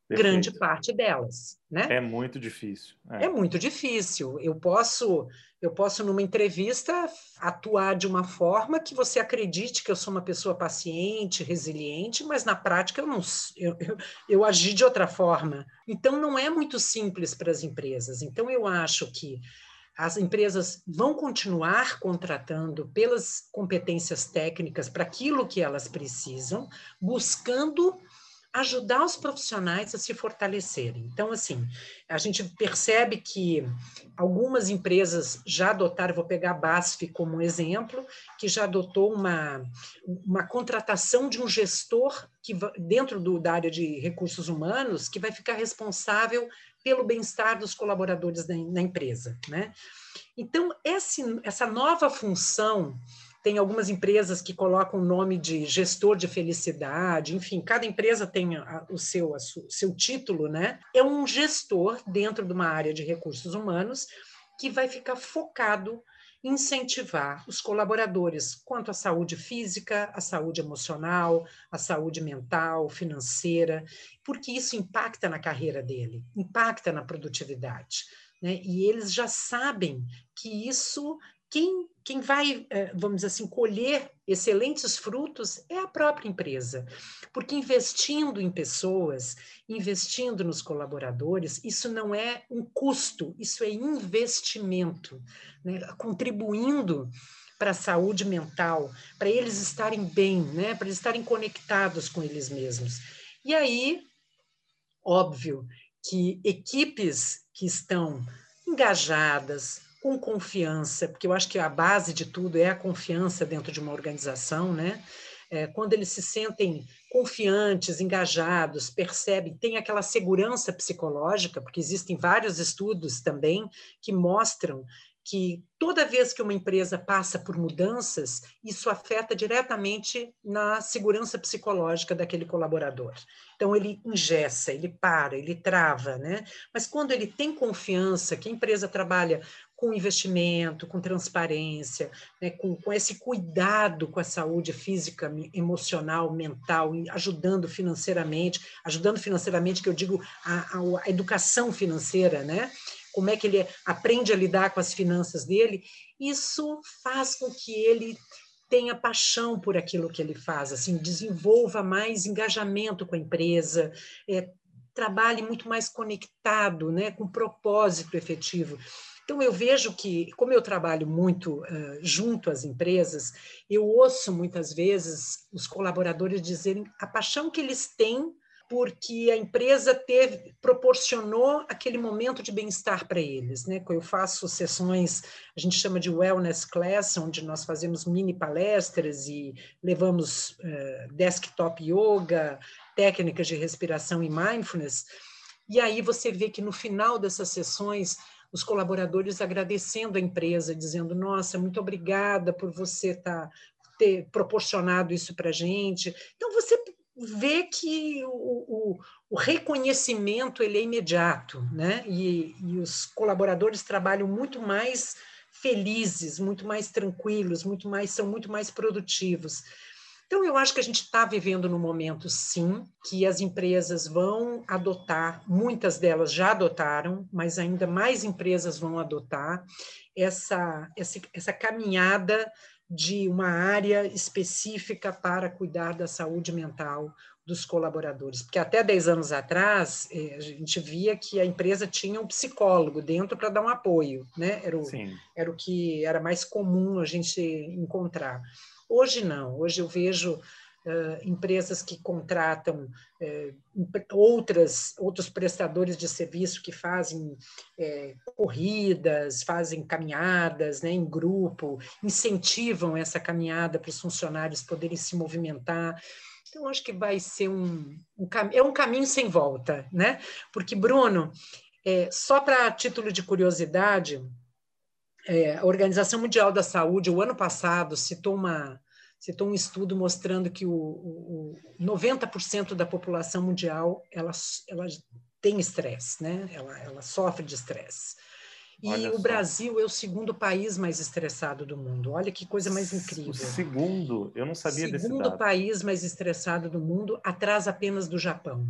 Perfeito. grande parte delas, né? É muito difícil. É. é. muito difícil. Eu posso, eu posso numa entrevista atuar de uma forma que você acredite que eu sou uma pessoa paciente, resiliente, mas na prática eu não, eu, eu, eu agi de outra forma. Então não é muito simples para as empresas. Então eu acho que as empresas vão continuar contratando pelas competências técnicas para aquilo que elas precisam, buscando ajudar os profissionais a se fortalecerem. Então, assim, a gente percebe que algumas empresas já adotaram, vou pegar a BASF como exemplo, que já adotou uma, uma contratação de um gestor que dentro do, da área de recursos humanos que vai ficar responsável pelo bem-estar dos colaboradores da, na empresa, né? Então, esse, essa nova função tem algumas empresas que colocam o nome de gestor de felicidade, enfim, cada empresa tem a, o seu, su, seu título, né? É um gestor dentro de uma área de recursos humanos que vai ficar focado incentivar os colaboradores quanto à saúde física, à saúde emocional, à saúde mental, financeira, porque isso impacta na carreira dele, impacta na produtividade. Né? E eles já sabem que isso quem, quem vai, eh, vamos assim, colher excelentes frutos é a própria empresa. Porque investindo em pessoas, investindo nos colaboradores, isso não é um custo, isso é investimento, né? contribuindo para a saúde mental, para eles estarem bem, né? para eles estarem conectados com eles mesmos. E aí, óbvio que equipes que estão engajadas, com confiança, porque eu acho que a base de tudo é a confiança dentro de uma organização, né? É, quando eles se sentem confiantes, engajados, percebem, tem aquela segurança psicológica, porque existem vários estudos também que mostram que toda vez que uma empresa passa por mudanças, isso afeta diretamente na segurança psicológica daquele colaborador. Então, ele ingessa, ele para, ele trava, né? Mas quando ele tem confiança que a empresa trabalha com investimento, com transparência, né, com, com esse cuidado com a saúde física, emocional, mental, ajudando financeiramente, ajudando financeiramente, que eu digo a, a, a educação financeira, né? Como é que ele aprende a lidar com as finanças dele, isso faz com que ele tenha paixão por aquilo que ele faz, assim, desenvolva mais engajamento com a empresa, é, trabalhe muito mais conectado, né, com propósito efetivo. Então, eu vejo que, como eu trabalho muito uh, junto às empresas, eu ouço muitas vezes os colaboradores dizerem a paixão que eles têm porque a empresa teve proporcionou aquele momento de bem-estar para eles, né? Eu faço sessões, a gente chama de wellness class, onde nós fazemos mini palestras e levamos uh, desktop yoga, técnicas de respiração e mindfulness. E aí você vê que no final dessas sessões os colaboradores agradecendo a empresa, dizendo: Nossa, muito obrigada por você tá, ter proporcionado isso para a gente. Então, você vê que o, o, o, reconhecimento ele é imediato, né? E, e os colaboradores trabalham muito mais felizes, muito mais tranquilos, muito mais são muito mais produtivos. Então, eu acho que a gente está vivendo no momento, sim, que as empresas vão adotar, muitas delas já adotaram, mas ainda mais empresas vão adotar essa, essa, essa caminhada de uma área específica para cuidar da saúde mental dos colaboradores, porque até 10 anos atrás eh, a gente via que a empresa tinha um psicólogo dentro para dar um apoio, né? Era o, era o que era mais comum a gente encontrar. Hoje não, hoje eu vejo Uh, empresas que contratam uh, outras, outros prestadores de serviço que fazem uh, corridas, fazem caminhadas né, em grupo, incentivam essa caminhada para os funcionários poderem se movimentar. Então, acho que vai ser um, um, é um caminho sem volta, né? Porque, Bruno, é, só para título de curiosidade, é, a Organização Mundial da Saúde, o ano passado, citou uma, citou um estudo mostrando que o, o, o 90% da população mundial ela, ela tem estresse, né? Ela, ela sofre de estresse. E Olha o só. Brasil é o segundo país mais estressado do mundo. Olha que coisa mais incrível. O segundo, eu não sabia segundo desse dado. Segundo país mais estressado do mundo, atrás apenas do Japão.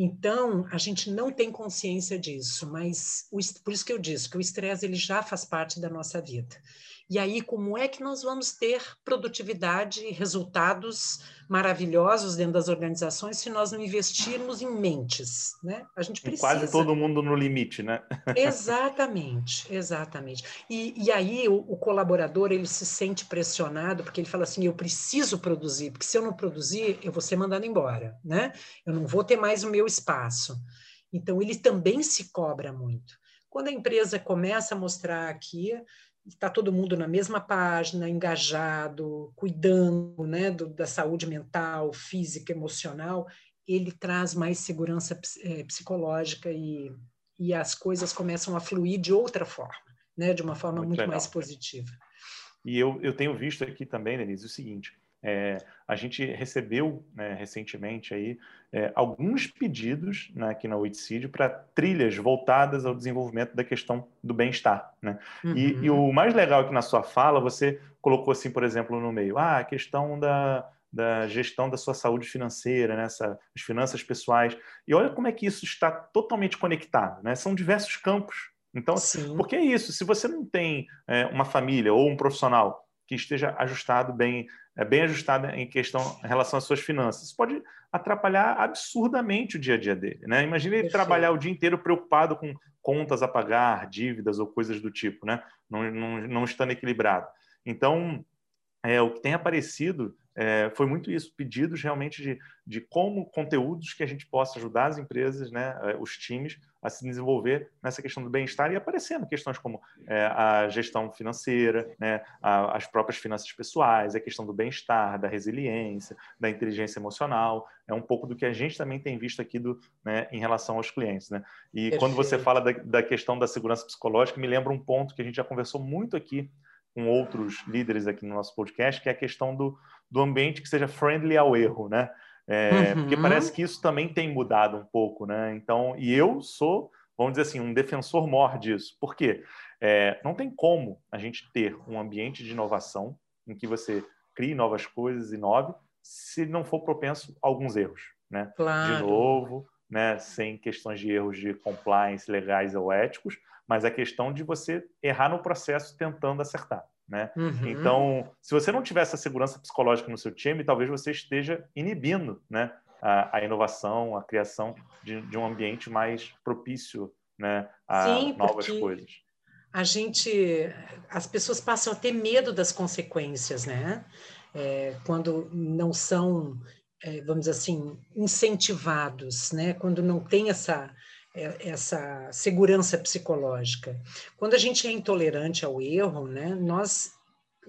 Então, a gente não tem consciência disso, mas o, por isso que eu disse que o estresse ele já faz parte da nossa vida. E aí, como é que nós vamos ter produtividade e resultados maravilhosos dentro das organizações se nós não investirmos em mentes, né? A gente precisa. E quase todo mundo no limite, né? exatamente, exatamente. E, e aí o, o, colaborador ele se sente pressionado porque ele fala assim: eu preciso produzir, porque se eu não produzir, eu vou ser mandado embora, né? Eu não vou ter mais o meu espaço. Então ele também se cobra muito. Quando a empresa começa a mostrar aqui está todo mundo na mesma página, engajado, cuidando né, do, da saúde mental, física, emocional, ele traz mais segurança é, psicológica e, e as coisas começam a fluir de outra forma, né, de uma forma muito, muito mais positiva. E eu, eu tenho visto aqui também, Denise, o seguinte: é, a gente recebeu né, recentemente aí, é, alguns pedidos né, aqui na Oitcid para trilhas voltadas ao desenvolvimento da questão do bem-estar. Né? Uhum. E, e, o mais legal é que na sua fala você colocou assim, por exemplo, no meio, ah, a questão da, da gestão da sua saúde financeira, né, essa, as finanças pessoais. E olha como é que isso está totalmente conectado. Né? São diversos campos. Então, Sim. porque é isso, se você não tem é, uma família ou um profissional que esteja ajustado bem é bem ajustada em questão em relação às suas finanças. Isso pode atrapalhar absurdamente o dia a dia dele. Né? Imagina ele trabalhar o dia inteiro preocupado com contas a pagar, dívidas ou coisas do tipo, né? não, não, não estando equilibrado. Então, é, o que tem aparecido é, foi muito isso, pedidos realmente de, de como conteúdos que a gente possa ajudar as empresas, né, é, os times, a se desenvolver nessa questão do bem-estar e aparecendo questões como é, a gestão financeira, né, a, as próprias finanças pessoais, a questão do bem-estar, da resiliência, da inteligência emocional, é um pouco do que a gente também tem visto aqui do, né, em relação aos clientes. Né? E Perfeito. quando você fala da, da questão da segurança psicológica, me lembra um ponto que a gente já conversou muito aqui com outros líderes aqui no nosso podcast, que é a questão do, do ambiente que seja friendly ao erro, né? É, uhum. Porque parece que isso também tem mudado um pouco, né? Então, e eu sou, vamos dizer assim, um defensor maior disso. Por quê? É, não tem como a gente ter um ambiente de inovação em que você crie novas coisas, inove, se não for propenso a alguns erros, né? Claro. De novo, né? Sem questões de erros de compliance legais ou éticos, mas a questão de você errar no processo tentando acertar. Né? Uhum. Então, se você não tiver essa segurança psicológica no seu time, talvez você esteja inibindo né, a, a inovação, a criação de, de, um ambiente mais propício né, a Sim, novas coisas. A gente, as pessoas passam a ter medo das consequências, né? É, quando não são, é, vamos dizer assim, incentivados, né? Quando não tem essa essa segurança psicológica. Quando a gente é intolerante ao erro, né, nós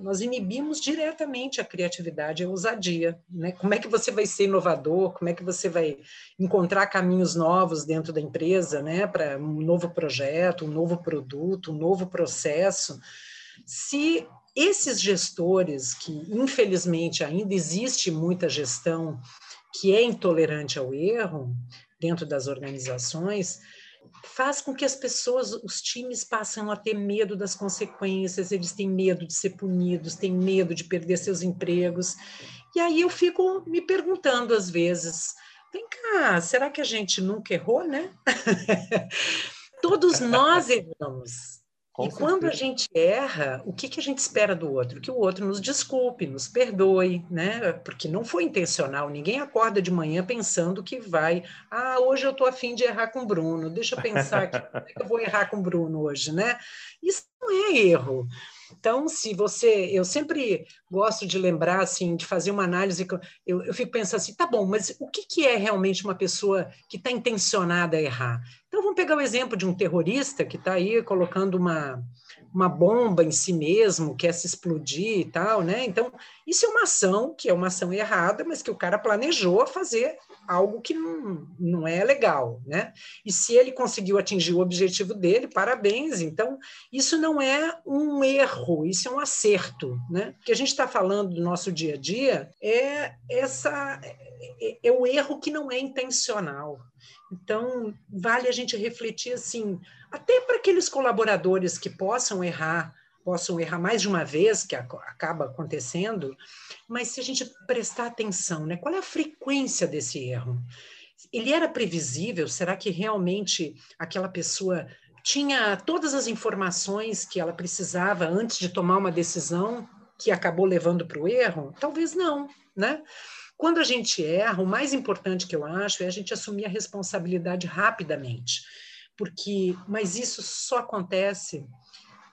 nós inibimos diretamente a criatividade e a ousadia. Né? Como é que você vai ser inovador? Como é que você vai encontrar caminhos novos dentro da empresa né? para um novo projeto, um novo produto, um novo processo? Se esses gestores, que infelizmente ainda existe muita gestão que é intolerante ao erro, dentro das organizações, faz com que as pessoas, os times passam a ter medo das consequências, eles têm medo de ser punidos, têm medo de perder seus empregos. E aí eu fico me perguntando às vezes, vem cá, será que a gente nunca errou, né? Todos nós erramos. Com e certeza. quando a gente erra, o que, que a gente espera do outro? Que o outro nos desculpe, nos perdoe, né? Porque não foi intencional. Ninguém acorda de manhã pensando que vai. Ah, hoje eu estou afim de errar com o Bruno. Deixa eu pensar que eu vou errar com o Bruno hoje, né? Isso não é erro. Então, se você, eu sempre gosto de lembrar, assim, de fazer uma análise, eu, eu fico pensando assim, tá bom, mas o que, que é realmente uma pessoa que está intencionada a errar? Então, vamos pegar o exemplo de um terrorista que está aí colocando uma, uma bomba em si mesmo, quer se explodir e tal, né? Então, isso é uma ação que é uma ação errada, mas que o cara planejou fazer algo que não, não é legal, né? E se ele conseguiu atingir o objetivo dele, parabéns. Então, isso não é um erro, isso é um acerto, né? O que a gente está falando do nosso dia a dia é essa é, é o erro que não é intencional. Então, vale a gente refletir assim, até para aqueles colaboradores que possam errar, possam errar mais de uma vez, que acaba acontecendo, mas se a gente prestar atenção, né, qual é a frequência desse erro? Ele era previsível? Será que realmente aquela pessoa tinha todas as informações que ela precisava antes de tomar uma decisão que acabou levando para o erro? Talvez não, né? Quando a gente erra, o mais importante que eu acho é a gente assumir a responsabilidade rapidamente. Porque, mas isso só acontece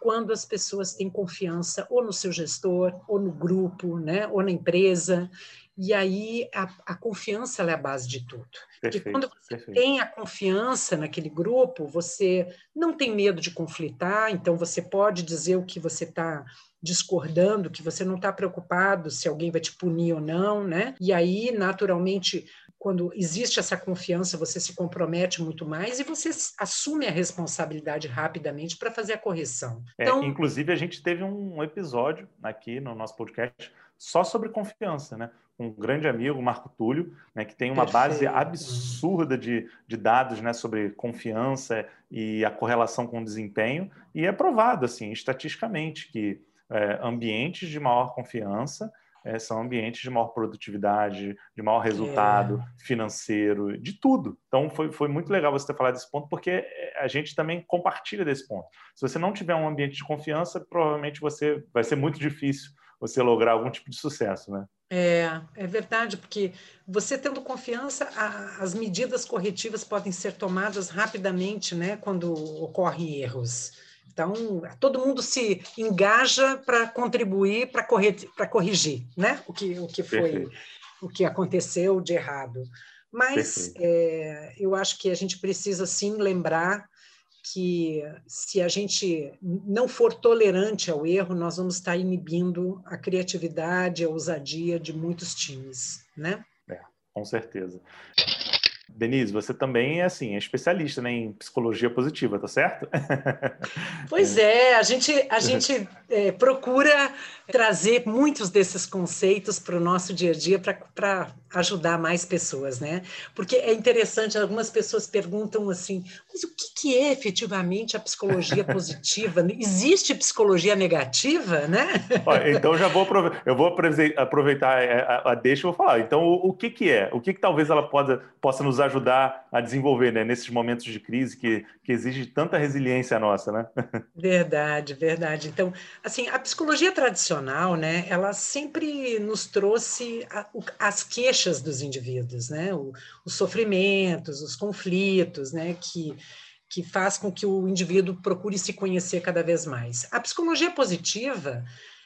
quando as pessoas têm confiança ou no seu gestor, ou no grupo, né, ou na empresa. E aí a, a confiança é a base de tudo. Perfeito, quando você perfeito. tem a confiança naquele grupo, você não tem medo de conflitar, então você pode dizer o que você está discordando, que você não está preocupado se alguém vai te punir ou não, né? E aí, naturalmente, quando existe essa confiança, você se compromete muito mais e você assume a responsabilidade rapidamente para fazer a correção. É, então, é, inclusive, a gente teve um episódio aqui no nosso podcast só sobre confiança, né? Um grande amigo, Marco Túlio, né, que tem uma Perfeito. base absurda de, de dados né, sobre confiança e a correlação com o desempenho, e é provado, assim, estatisticamente, que é, ambientes de maior confiança é, são ambientes de maior produtividade, de maior resultado é. financeiro, de tudo. Então, foi, foi muito legal você ter falado desse ponto, porque é, a gente também compartilha desse ponto. Se você não tiver um ambiente de confiança, provavelmente você vai ser muito difícil você lograr algum tipo de sucesso, né? É, é verdade, porque você tendo confiança, a, as medidas corretivas podem ser tomadas rapidamente, né, quando ocorrem erros. Então, todo mundo se engaja para contribuir, para corrigir, corrigir né? o, que, o que foi, Perfeito. o que aconteceu de errado. Mas é, eu acho que a gente precisa sim lembrar que se a gente não for tolerante ao erro, nós vamos estar inibindo a criatividade, a ousadia de muitos times, né? É, com certeza. Denise, você também é assim, é especialista né, em psicologia positiva, tá certo? Pois é, a gente, a gente é, procura trazer muitos desses conceitos para o nosso dia a dia para ajudar mais pessoas, né? Porque é interessante, algumas pessoas perguntam assim, mas o que, que é efetivamente a psicologia positiva? Existe psicologia negativa, né? então já vou eu vou aproveitar é, a, a deixa e vou falar. Então, o, o, que, que é? O que, que talvez ela possa, possa nos ajudar a desenvolver né, nesses momentos de crise que, que exige tanta resiliência nossa, né? Verdade, verdade. Então, assim, a psicologia tradicional, né, ela sempre nos trouxe a, o, as queixas dos indivíduos, né, o, os sofrimentos, os conflitos, né, que que faz com que o indivíduo procure se conhecer cada vez mais. A psicologia positiva,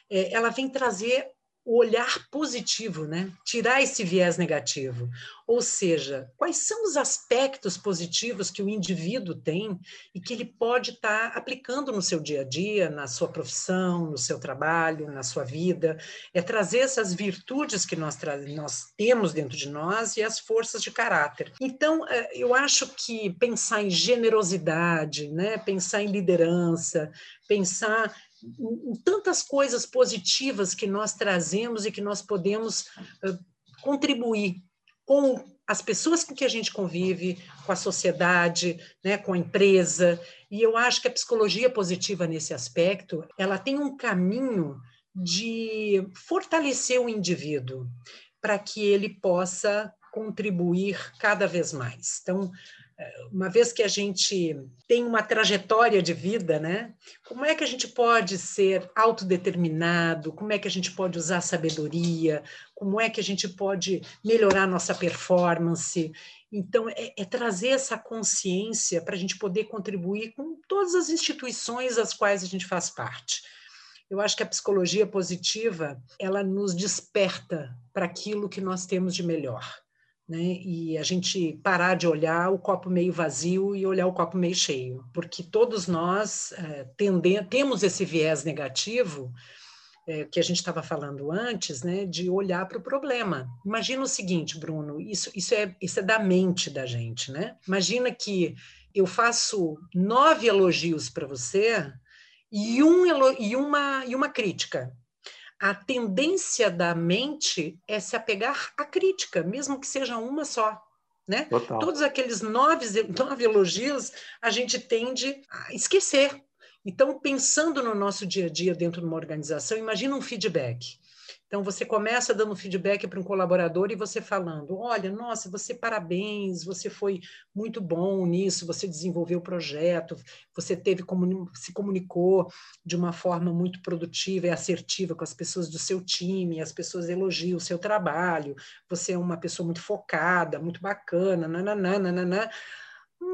é, ela vem trazer o olhar positivo, né? Tirar esse viés negativo. Ou seja, quais são os aspectos positivos que o indivíduo tem e que ele pode estar tá aplicando no seu dia a dia, na sua profissão, no seu trabalho, na sua vida. É trazer essas virtudes que nós, nós temos dentro de nós e as forças de caráter. Então, é, eu acho que pensar em generosidade, né? pensar em liderança, pensar tantas coisas positivas que nós trazemos e que nós podemos contribuir com as pessoas com que a gente convive, com a sociedade, né, com a empresa. E eu acho que a psicologia positiva nesse aspecto, ela tem um caminho de fortalecer o indivíduo para que ele possa contribuir cada vez mais. Então, uma vez que a gente tem uma trajetória de vida, né? Como é que a gente pode ser autodeterminado? Como é que a gente pode usar sabedoria? Como é que a gente pode melhorar nossa performance? Então, é, é trazer essa consciência para a gente poder contribuir com todas as instituições das quais a gente faz parte. Eu acho que a psicologia positiva ela nos desperta para aquilo que nós temos de melhor né? E a gente parar de olhar o copo meio vazio e olhar o copo meio cheio, porque todos nós é, temos esse viés negativo é, que a gente estava falando antes, né? De olhar para o problema. Imagina o seguinte, Bruno, isso, isso, é, isso é da mente da gente, né? Imagina que eu faço nove elogios para você e, um, e, uma, e uma crítica a tendência da mente é se apegar à crítica, mesmo que seja uma só. Né? Todos aqueles nove, nove elogios a gente tende a esquecer. Então, pensando no nosso dia a dia dentro de uma organização, imagina um feedback. Então, você começa dando feedback para um colaborador e você falando: olha, nossa, você parabéns, você foi muito bom nisso, você desenvolveu o projeto, você teve se comunicou de uma forma muito produtiva e assertiva com as pessoas do seu time, as pessoas elogiam o seu trabalho, você é uma pessoa muito focada, muito bacana, nananana,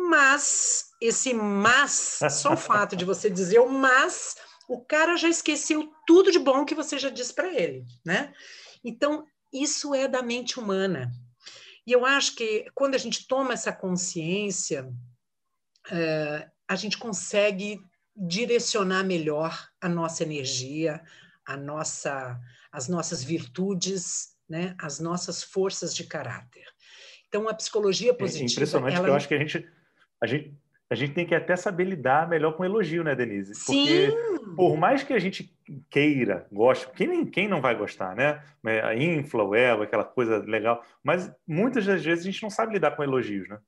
Mas esse mas, só o fato de você dizer o mas o cara já esqueceu tudo de bom que você já disse para ele, né? Então, isso é da mente humana. E eu acho que quando a gente toma essa consciência, é, a gente consegue direcionar melhor a nossa energia, a nossa, as nossas virtudes, né? as nossas forças de caráter. Então, a psicologia positiva... É impressionante, ela... eu acho que a gente, a gente a gente tem que até saber lidar melhor com elogio, né, Denise? Porque Sim. por mais que a gente queira, goste, quem, quem não vai gostar, né? É, a infla, o ego, aquela coisa legal, mas muitas das vezes a gente não sabe lidar com elogios, né?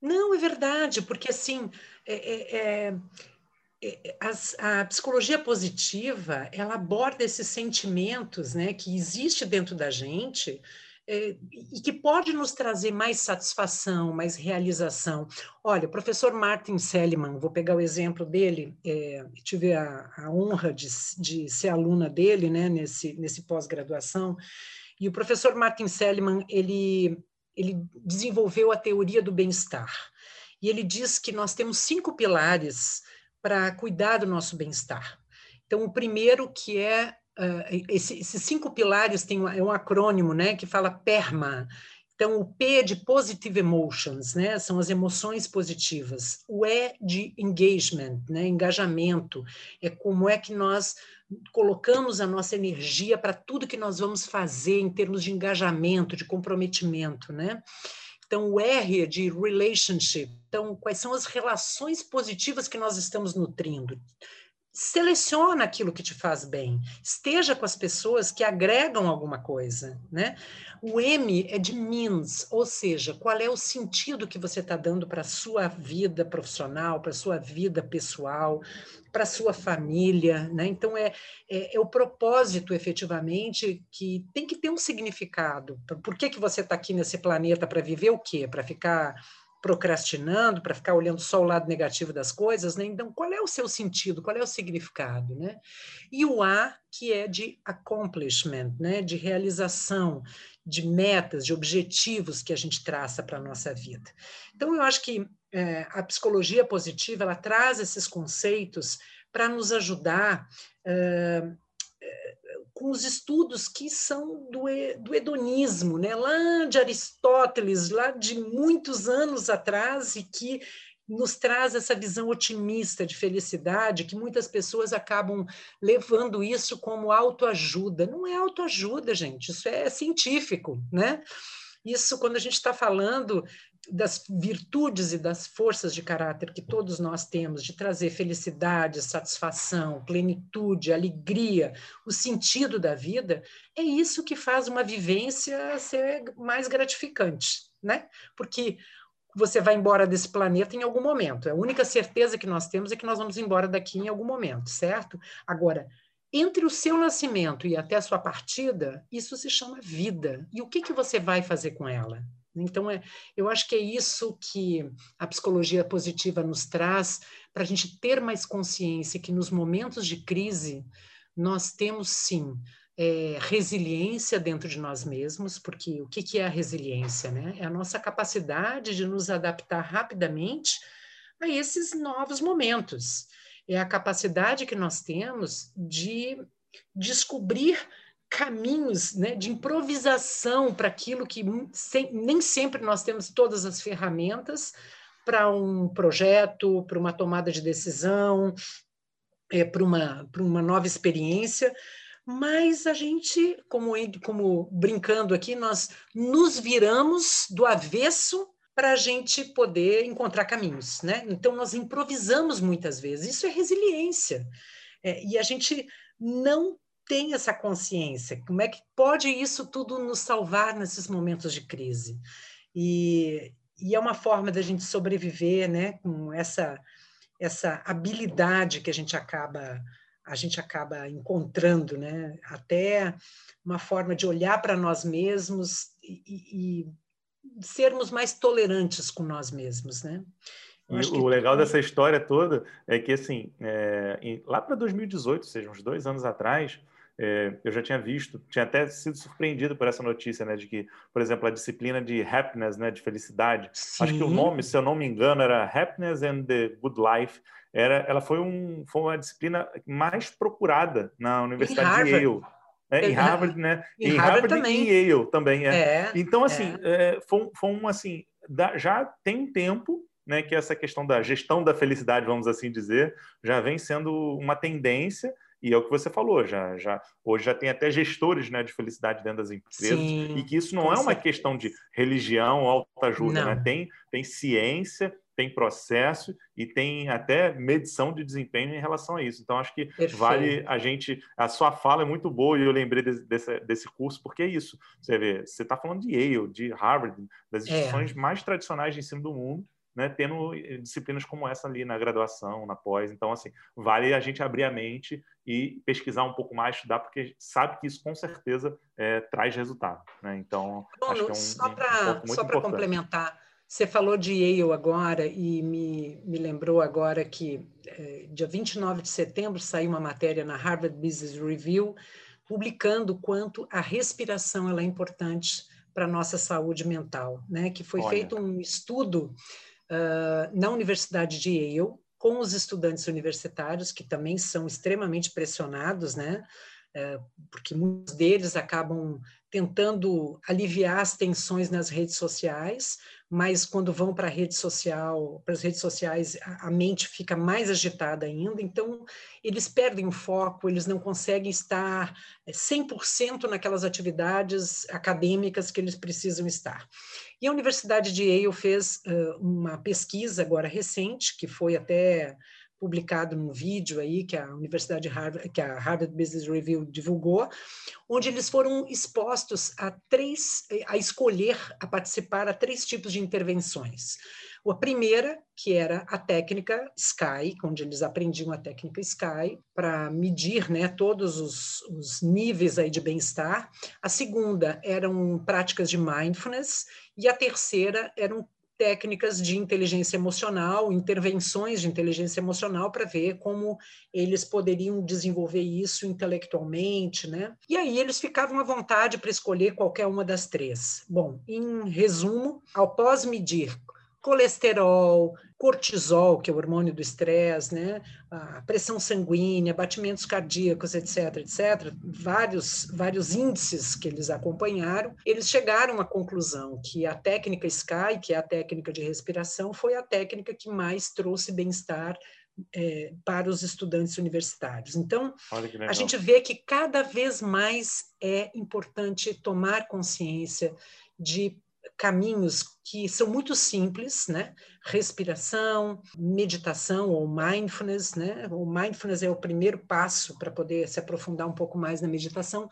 Não, é verdade, porque assim, é, é, é, é a, a psicologia positiva, ela aborda esses sentimentos, né, que existe dentro da gente, e que pode nos trazer mais satisfação, mais realização. Olha, o professor Martin Seligman, vou pegar o exemplo dele, é, tive a, a honra de, de, ser aluna dele né, nesse, nesse pós-graduação, e o professor Martin Seligman, ele, ele desenvolveu a teoria do bem-estar, e ele diz que nós temos cinco pilares para cuidar do nosso bem-estar. Então, o primeiro que é uh, esse, esses cinco pilares tem um, é um acrônimo, né, que fala PERMA. Então, o P é de positive emotions, né, são as emoções positivas. O E de engagement, né, engajamento, é como é que nós colocamos a nossa energia para tudo que nós vamos fazer em termos de engajamento, de comprometimento, né? Então, o R é de relationship. Então, quais são as relações positivas que nós estamos nutrindo? Seleciona aquilo que te faz bem, esteja com as pessoas que agregam alguma coisa, né? O M é de means, ou seja, qual é o sentido que você está dando para a sua vida profissional, para a sua vida pessoal, para a sua família, né? Então é, é, é, o propósito efetivamente que tem que ter um significado. Por que, que você está aqui nesse planeta para viver o quê? Para ficar procrastinando, para ficar olhando só o lado negativo das coisas, né? Então, qual é o seu sentido? Qual é o significado, né? E o A, que é de accomplishment, né? De realização, de metas, de objetivos que a gente traça para a nossa vida. Então, eu acho que é, a psicologia positiva, ela traz esses conceitos para nos ajudar é, os estudos que são do, do hedonismo, né? lá de Aristóteles, lá de muitos anos atrás, e que nos traz essa visão otimista de felicidade, que muitas pessoas acabam levando isso como autoajuda. Não é autoajuda, gente, isso é científico, né? Isso, quando a gente está falando das virtudes e das forças de caráter que todos nós temos, de trazer felicidade, satisfação, plenitude, alegria, o sentido da vida, é isso que faz uma vivência ser mais gratificante, né? Porque você vai embora desse planeta em algum momento. A única certeza que nós temos é que nós vamos embora daqui em algum momento, certo? Agora, entre o seu nascimento e até a sua partida, isso se chama vida. E o que, que você vai fazer com ela? Então, é, eu acho que é isso que a psicologia positiva nos traz, para a gente ter mais consciência que nos momentos de crise, nós temos sim é, resiliência dentro de nós mesmos, porque o que, que é a resiliência? Né? É a nossa capacidade de nos adaptar rapidamente a esses novos momentos. É a capacidade que nós temos de descobrir caminhos né, de improvisação para aquilo que sem, nem sempre nós temos todas as ferramentas para um projeto, para uma tomada de decisão, é, para, uma, para uma nova experiência, mas a gente, como, como brincando aqui, nós nos viramos do avesso para a gente poder encontrar caminhos, né? Então nós improvisamos muitas vezes. Isso é resiliência. É, e a gente não tem essa consciência. Como é que pode isso tudo nos salvar nesses momentos de crise? E, e é uma forma da gente sobreviver, né? Com essa essa habilidade que a gente acaba a gente acaba encontrando, né? Até uma forma de olhar para nós mesmos e, e, sermos mais tolerantes com nós mesmos, né? E o legal dessa história toda é que, assim, é, lá para 2018, ou seja, uns dois anos atrás, é, eu já tinha visto, tinha até sido surpreendido por essa notícia, né, de que, por exemplo, a disciplina de happiness, né, de felicidade, Sim. acho que o nome, se eu não me engano, era Happiness and the Good Life, era, ela foi, um, foi uma disciplina mais procurada na Universidade de Yale. É, em Harvard, né? Em, em Harvard, Harvard também. e em Yale também. É. é então, assim, é. é. foi, foi um, assim, já tem um tempo né, que essa questão da gestão da felicidade, vamos assim dizer, já vem sendo uma tendência, e é o que você falou, já, já hoje já tem até gestores né, de felicidade dentro das empresas, Sim, e que isso não é uma certeza. questão de religião ou autoajuda, né? tem, tem ciência, tem processo e tem até medição de desempenho em relação a isso. Então, acho que Perfeito. vale a gente. A sua fala é muito boa e eu lembrei desse, desse, desse curso, porque é isso. Você vê, você está falando de Yale, de Harvard, das é. instituições é. mais tradicionais de ensino do mundo, né, tendo eh, disciplinas como essa ali na graduação, na pós. Então, assim, vale a gente abrir a mente e pesquisar um pouco mais, estudar, porque sabe que isso com certeza é, traz resultado. Né? Então, Bruno, acho que é um, só para um, um complementar, você falou de Yale agora e me, me lembrou agora que é, dia 29 de setembro saiu uma matéria na Harvard Business Review publicando quanto a respiração ela é importante para a nossa saúde mental, né? Que foi Olha. feito um estudo uh, na Universidade de Yale, com os estudantes universitários, que também são extremamente pressionados, né? Uh, porque muitos deles acabam tentando aliviar as tensões nas redes sociais, mas quando vão para a rede social, para as redes sociais, a, a, mente fica mais agitada ainda, então eles perdem o foco, eles não conseguem estar 100% é, naquelas atividades acadêmicas que eles precisam estar. E a Universidade de Yale fez uh, uma pesquisa agora recente, que foi até publicado num vídeo aí que a Universidade Harvard, que a Harvard Business Review divulgou, onde eles foram expostos a três, a escolher, a participar a três tipos de intervenções. A primeira, que era a técnica SKY, onde eles aprendiam a técnica SKY para medir né, todos os, os níveis aí de bem-estar. A segunda eram práticas de mindfulness e a terceira eram técnicas de inteligência emocional, intervenções de inteligência emocional para ver como eles poderiam desenvolver isso intelectualmente, né? E aí eles ficavam à vontade para escolher qualquer uma das três. Bom, em resumo, após medir colesterol, cortisol, que é o hormônio do estresse, né? a pressão sanguínea, batimentos cardíacos, etc., etc., vários, vários índices que eles acompanharam, eles chegaram à conclusão que a técnica SKY, que é a técnica de respiração, foi a técnica que mais trouxe bem-estar é, para os estudantes universitários. Então, a gente vê que cada vez mais é importante tomar consciência de caminhos que são muito simples, né? Respiração, meditação ou mindfulness, né? O mindfulness é o primeiro passo para poder se aprofundar um pouco mais na meditação,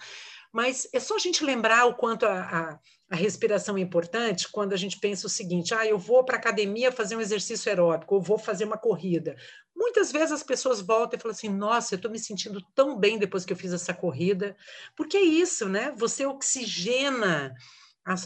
mas é só a gente lembrar o quanto a, a, a respiração é importante quando a gente pensa o seguinte: ah, eu vou para a academia fazer um exercício aeróbico, ou vou fazer uma corrida. Muitas vezes as pessoas voltam e falam assim: nossa, eu estou me sentindo tão bem depois que eu fiz essa corrida. Porque é isso, né? Você oxigena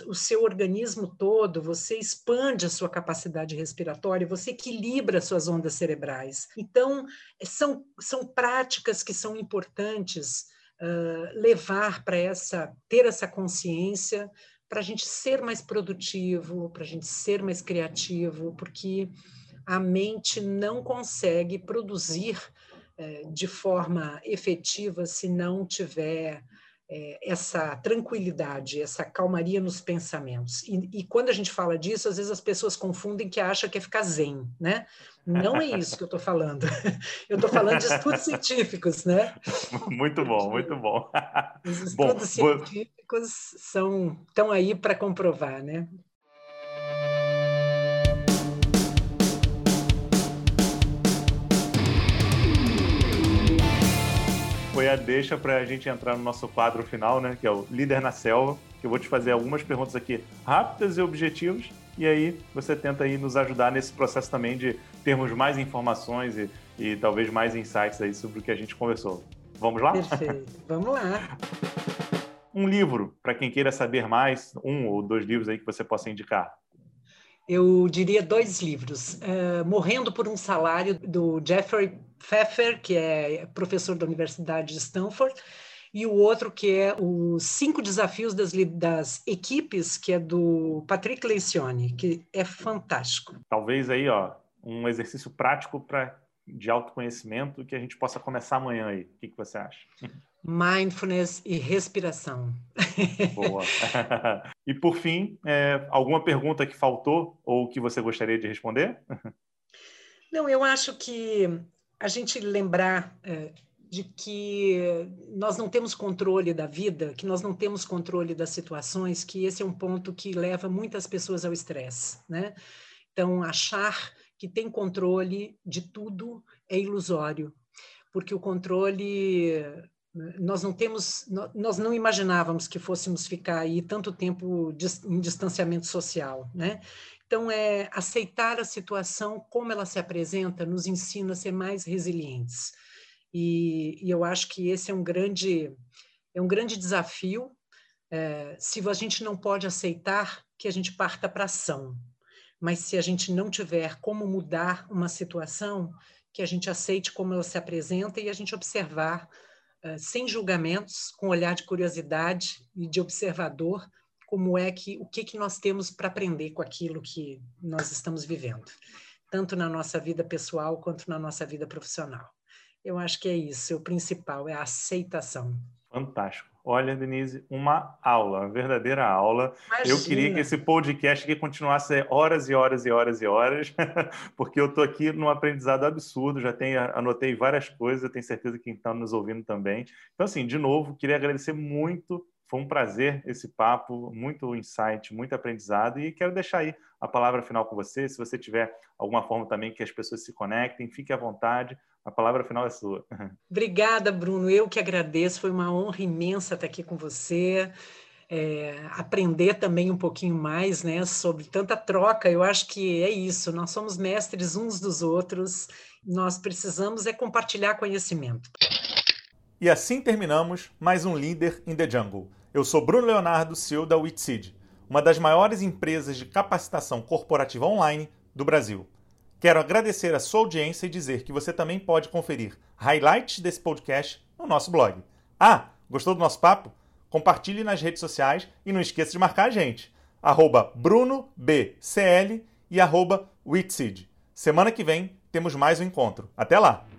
o seu organismo todo, você expande a sua capacidade respiratória, você equilibra suas ondas cerebrais. Então, são, são práticas que são importantes uh, levar para essa, ter essa consciência, para a gente ser mais produtivo, para a gente ser mais criativo, porque a mente não consegue produzir uh, de forma efetiva se não tiver essa tranquilidade, essa calmaria nos pensamentos. E, e, quando a gente fala disso, às vezes as pessoas confundem que acham que é ficar zen, né? Não é isso que eu estou falando. Eu estou falando de estudos científicos, né? Muito bom, muito bom. Os estudos bom, científicos são, estão aí para comprovar, né? Foi a deixa para a gente entrar no nosso quadro final, né? Que é o Líder na Selva. Que eu vou te fazer algumas perguntas aqui rápidas e objetivas. E aí você tenta aí nos ajudar nesse processo também de termos mais informações e, e talvez mais insights aí sobre o que a gente conversou. Vamos lá? Perfeito. Vamos lá. Um livro, para quem queira saber mais, um ou dois livros aí que você possa indicar. Eu diria dois livros. Uh, Morrendo por um Salário, do Jeffrey Pfeffer, que é professor da Universidade de Stanford, e o outro que é os Cinco Desafios das, das Equipes, que é do Patrick Lencioni, que é fantástico. Talvez aí, ó, um exercício prático para de autoconhecimento que a gente possa começar amanhã aí. O que, que você acha? Mindfulness e respiração. Boa. e por fim, é, alguma pergunta que faltou ou que você gostaria de responder? Não, eu acho que a gente lembrar é, de que nós não temos controle da vida, que nós não temos controle das situações, que esse é um ponto que leva muitas pessoas ao estresse, né? Então, achar que tem controle de tudo é ilusório, porque o controle nós não temos, nós não imaginávamos que fôssemos ficar aí tanto tempo em distanciamento social, né? Então é aceitar a situação como ela se apresenta nos ensina a ser mais resilientes. E, e eu acho que esse é um grande é um grande desafio. É, se a gente não pode aceitar que a gente parta para ação, mas se a gente não tiver como mudar uma situação, que a gente aceite como ela se apresenta e a gente observar uh, sem julgamentos, com olhar de curiosidade e de observador, como é que o que que nós temos para aprender com aquilo que nós estamos vivendo, tanto na nossa vida pessoal quanto na nossa vida profissional. Eu acho que é isso, o principal é a aceitação. Fantástico. Olha, Denise, uma aula, uma verdadeira aula. Imagina. Eu queria que esse podcast aqui continuasse horas e horas e horas e horas, porque eu estou aqui num aprendizado absurdo, já tenho, anotei várias coisas, tenho certeza que quem está nos ouvindo também. Então, assim, de novo, queria agradecer muito foi um prazer esse papo, muito insight, muito aprendizado e quero deixar aí a palavra final com você. Se você tiver alguma forma também que as pessoas se conectem, fique à vontade. A palavra final é sua. Obrigada, Bruno. Eu que agradeço. Foi uma honra imensa estar aqui com você. É, aprender também um pouquinho mais né, sobre tanta troca. Eu acho que é isso. Nós somos mestres uns dos outros. Nós precisamos é compartilhar conhecimento. E assim terminamos mais um Líder in the Jungle. Eu sou Bruno Leonardo, CEO da Witseed, uma das maiores empresas de capacitação corporativa online do Brasil. Quero agradecer a sua audiência e dizer que você também pode conferir highlights desse podcast no nosso blog. Ah, gostou do nosso papo? Compartilhe nas redes sociais e não esqueça de marcar a gente. Arroba BrunoBCL e arroba. Semana que vem temos mais um encontro. Até lá!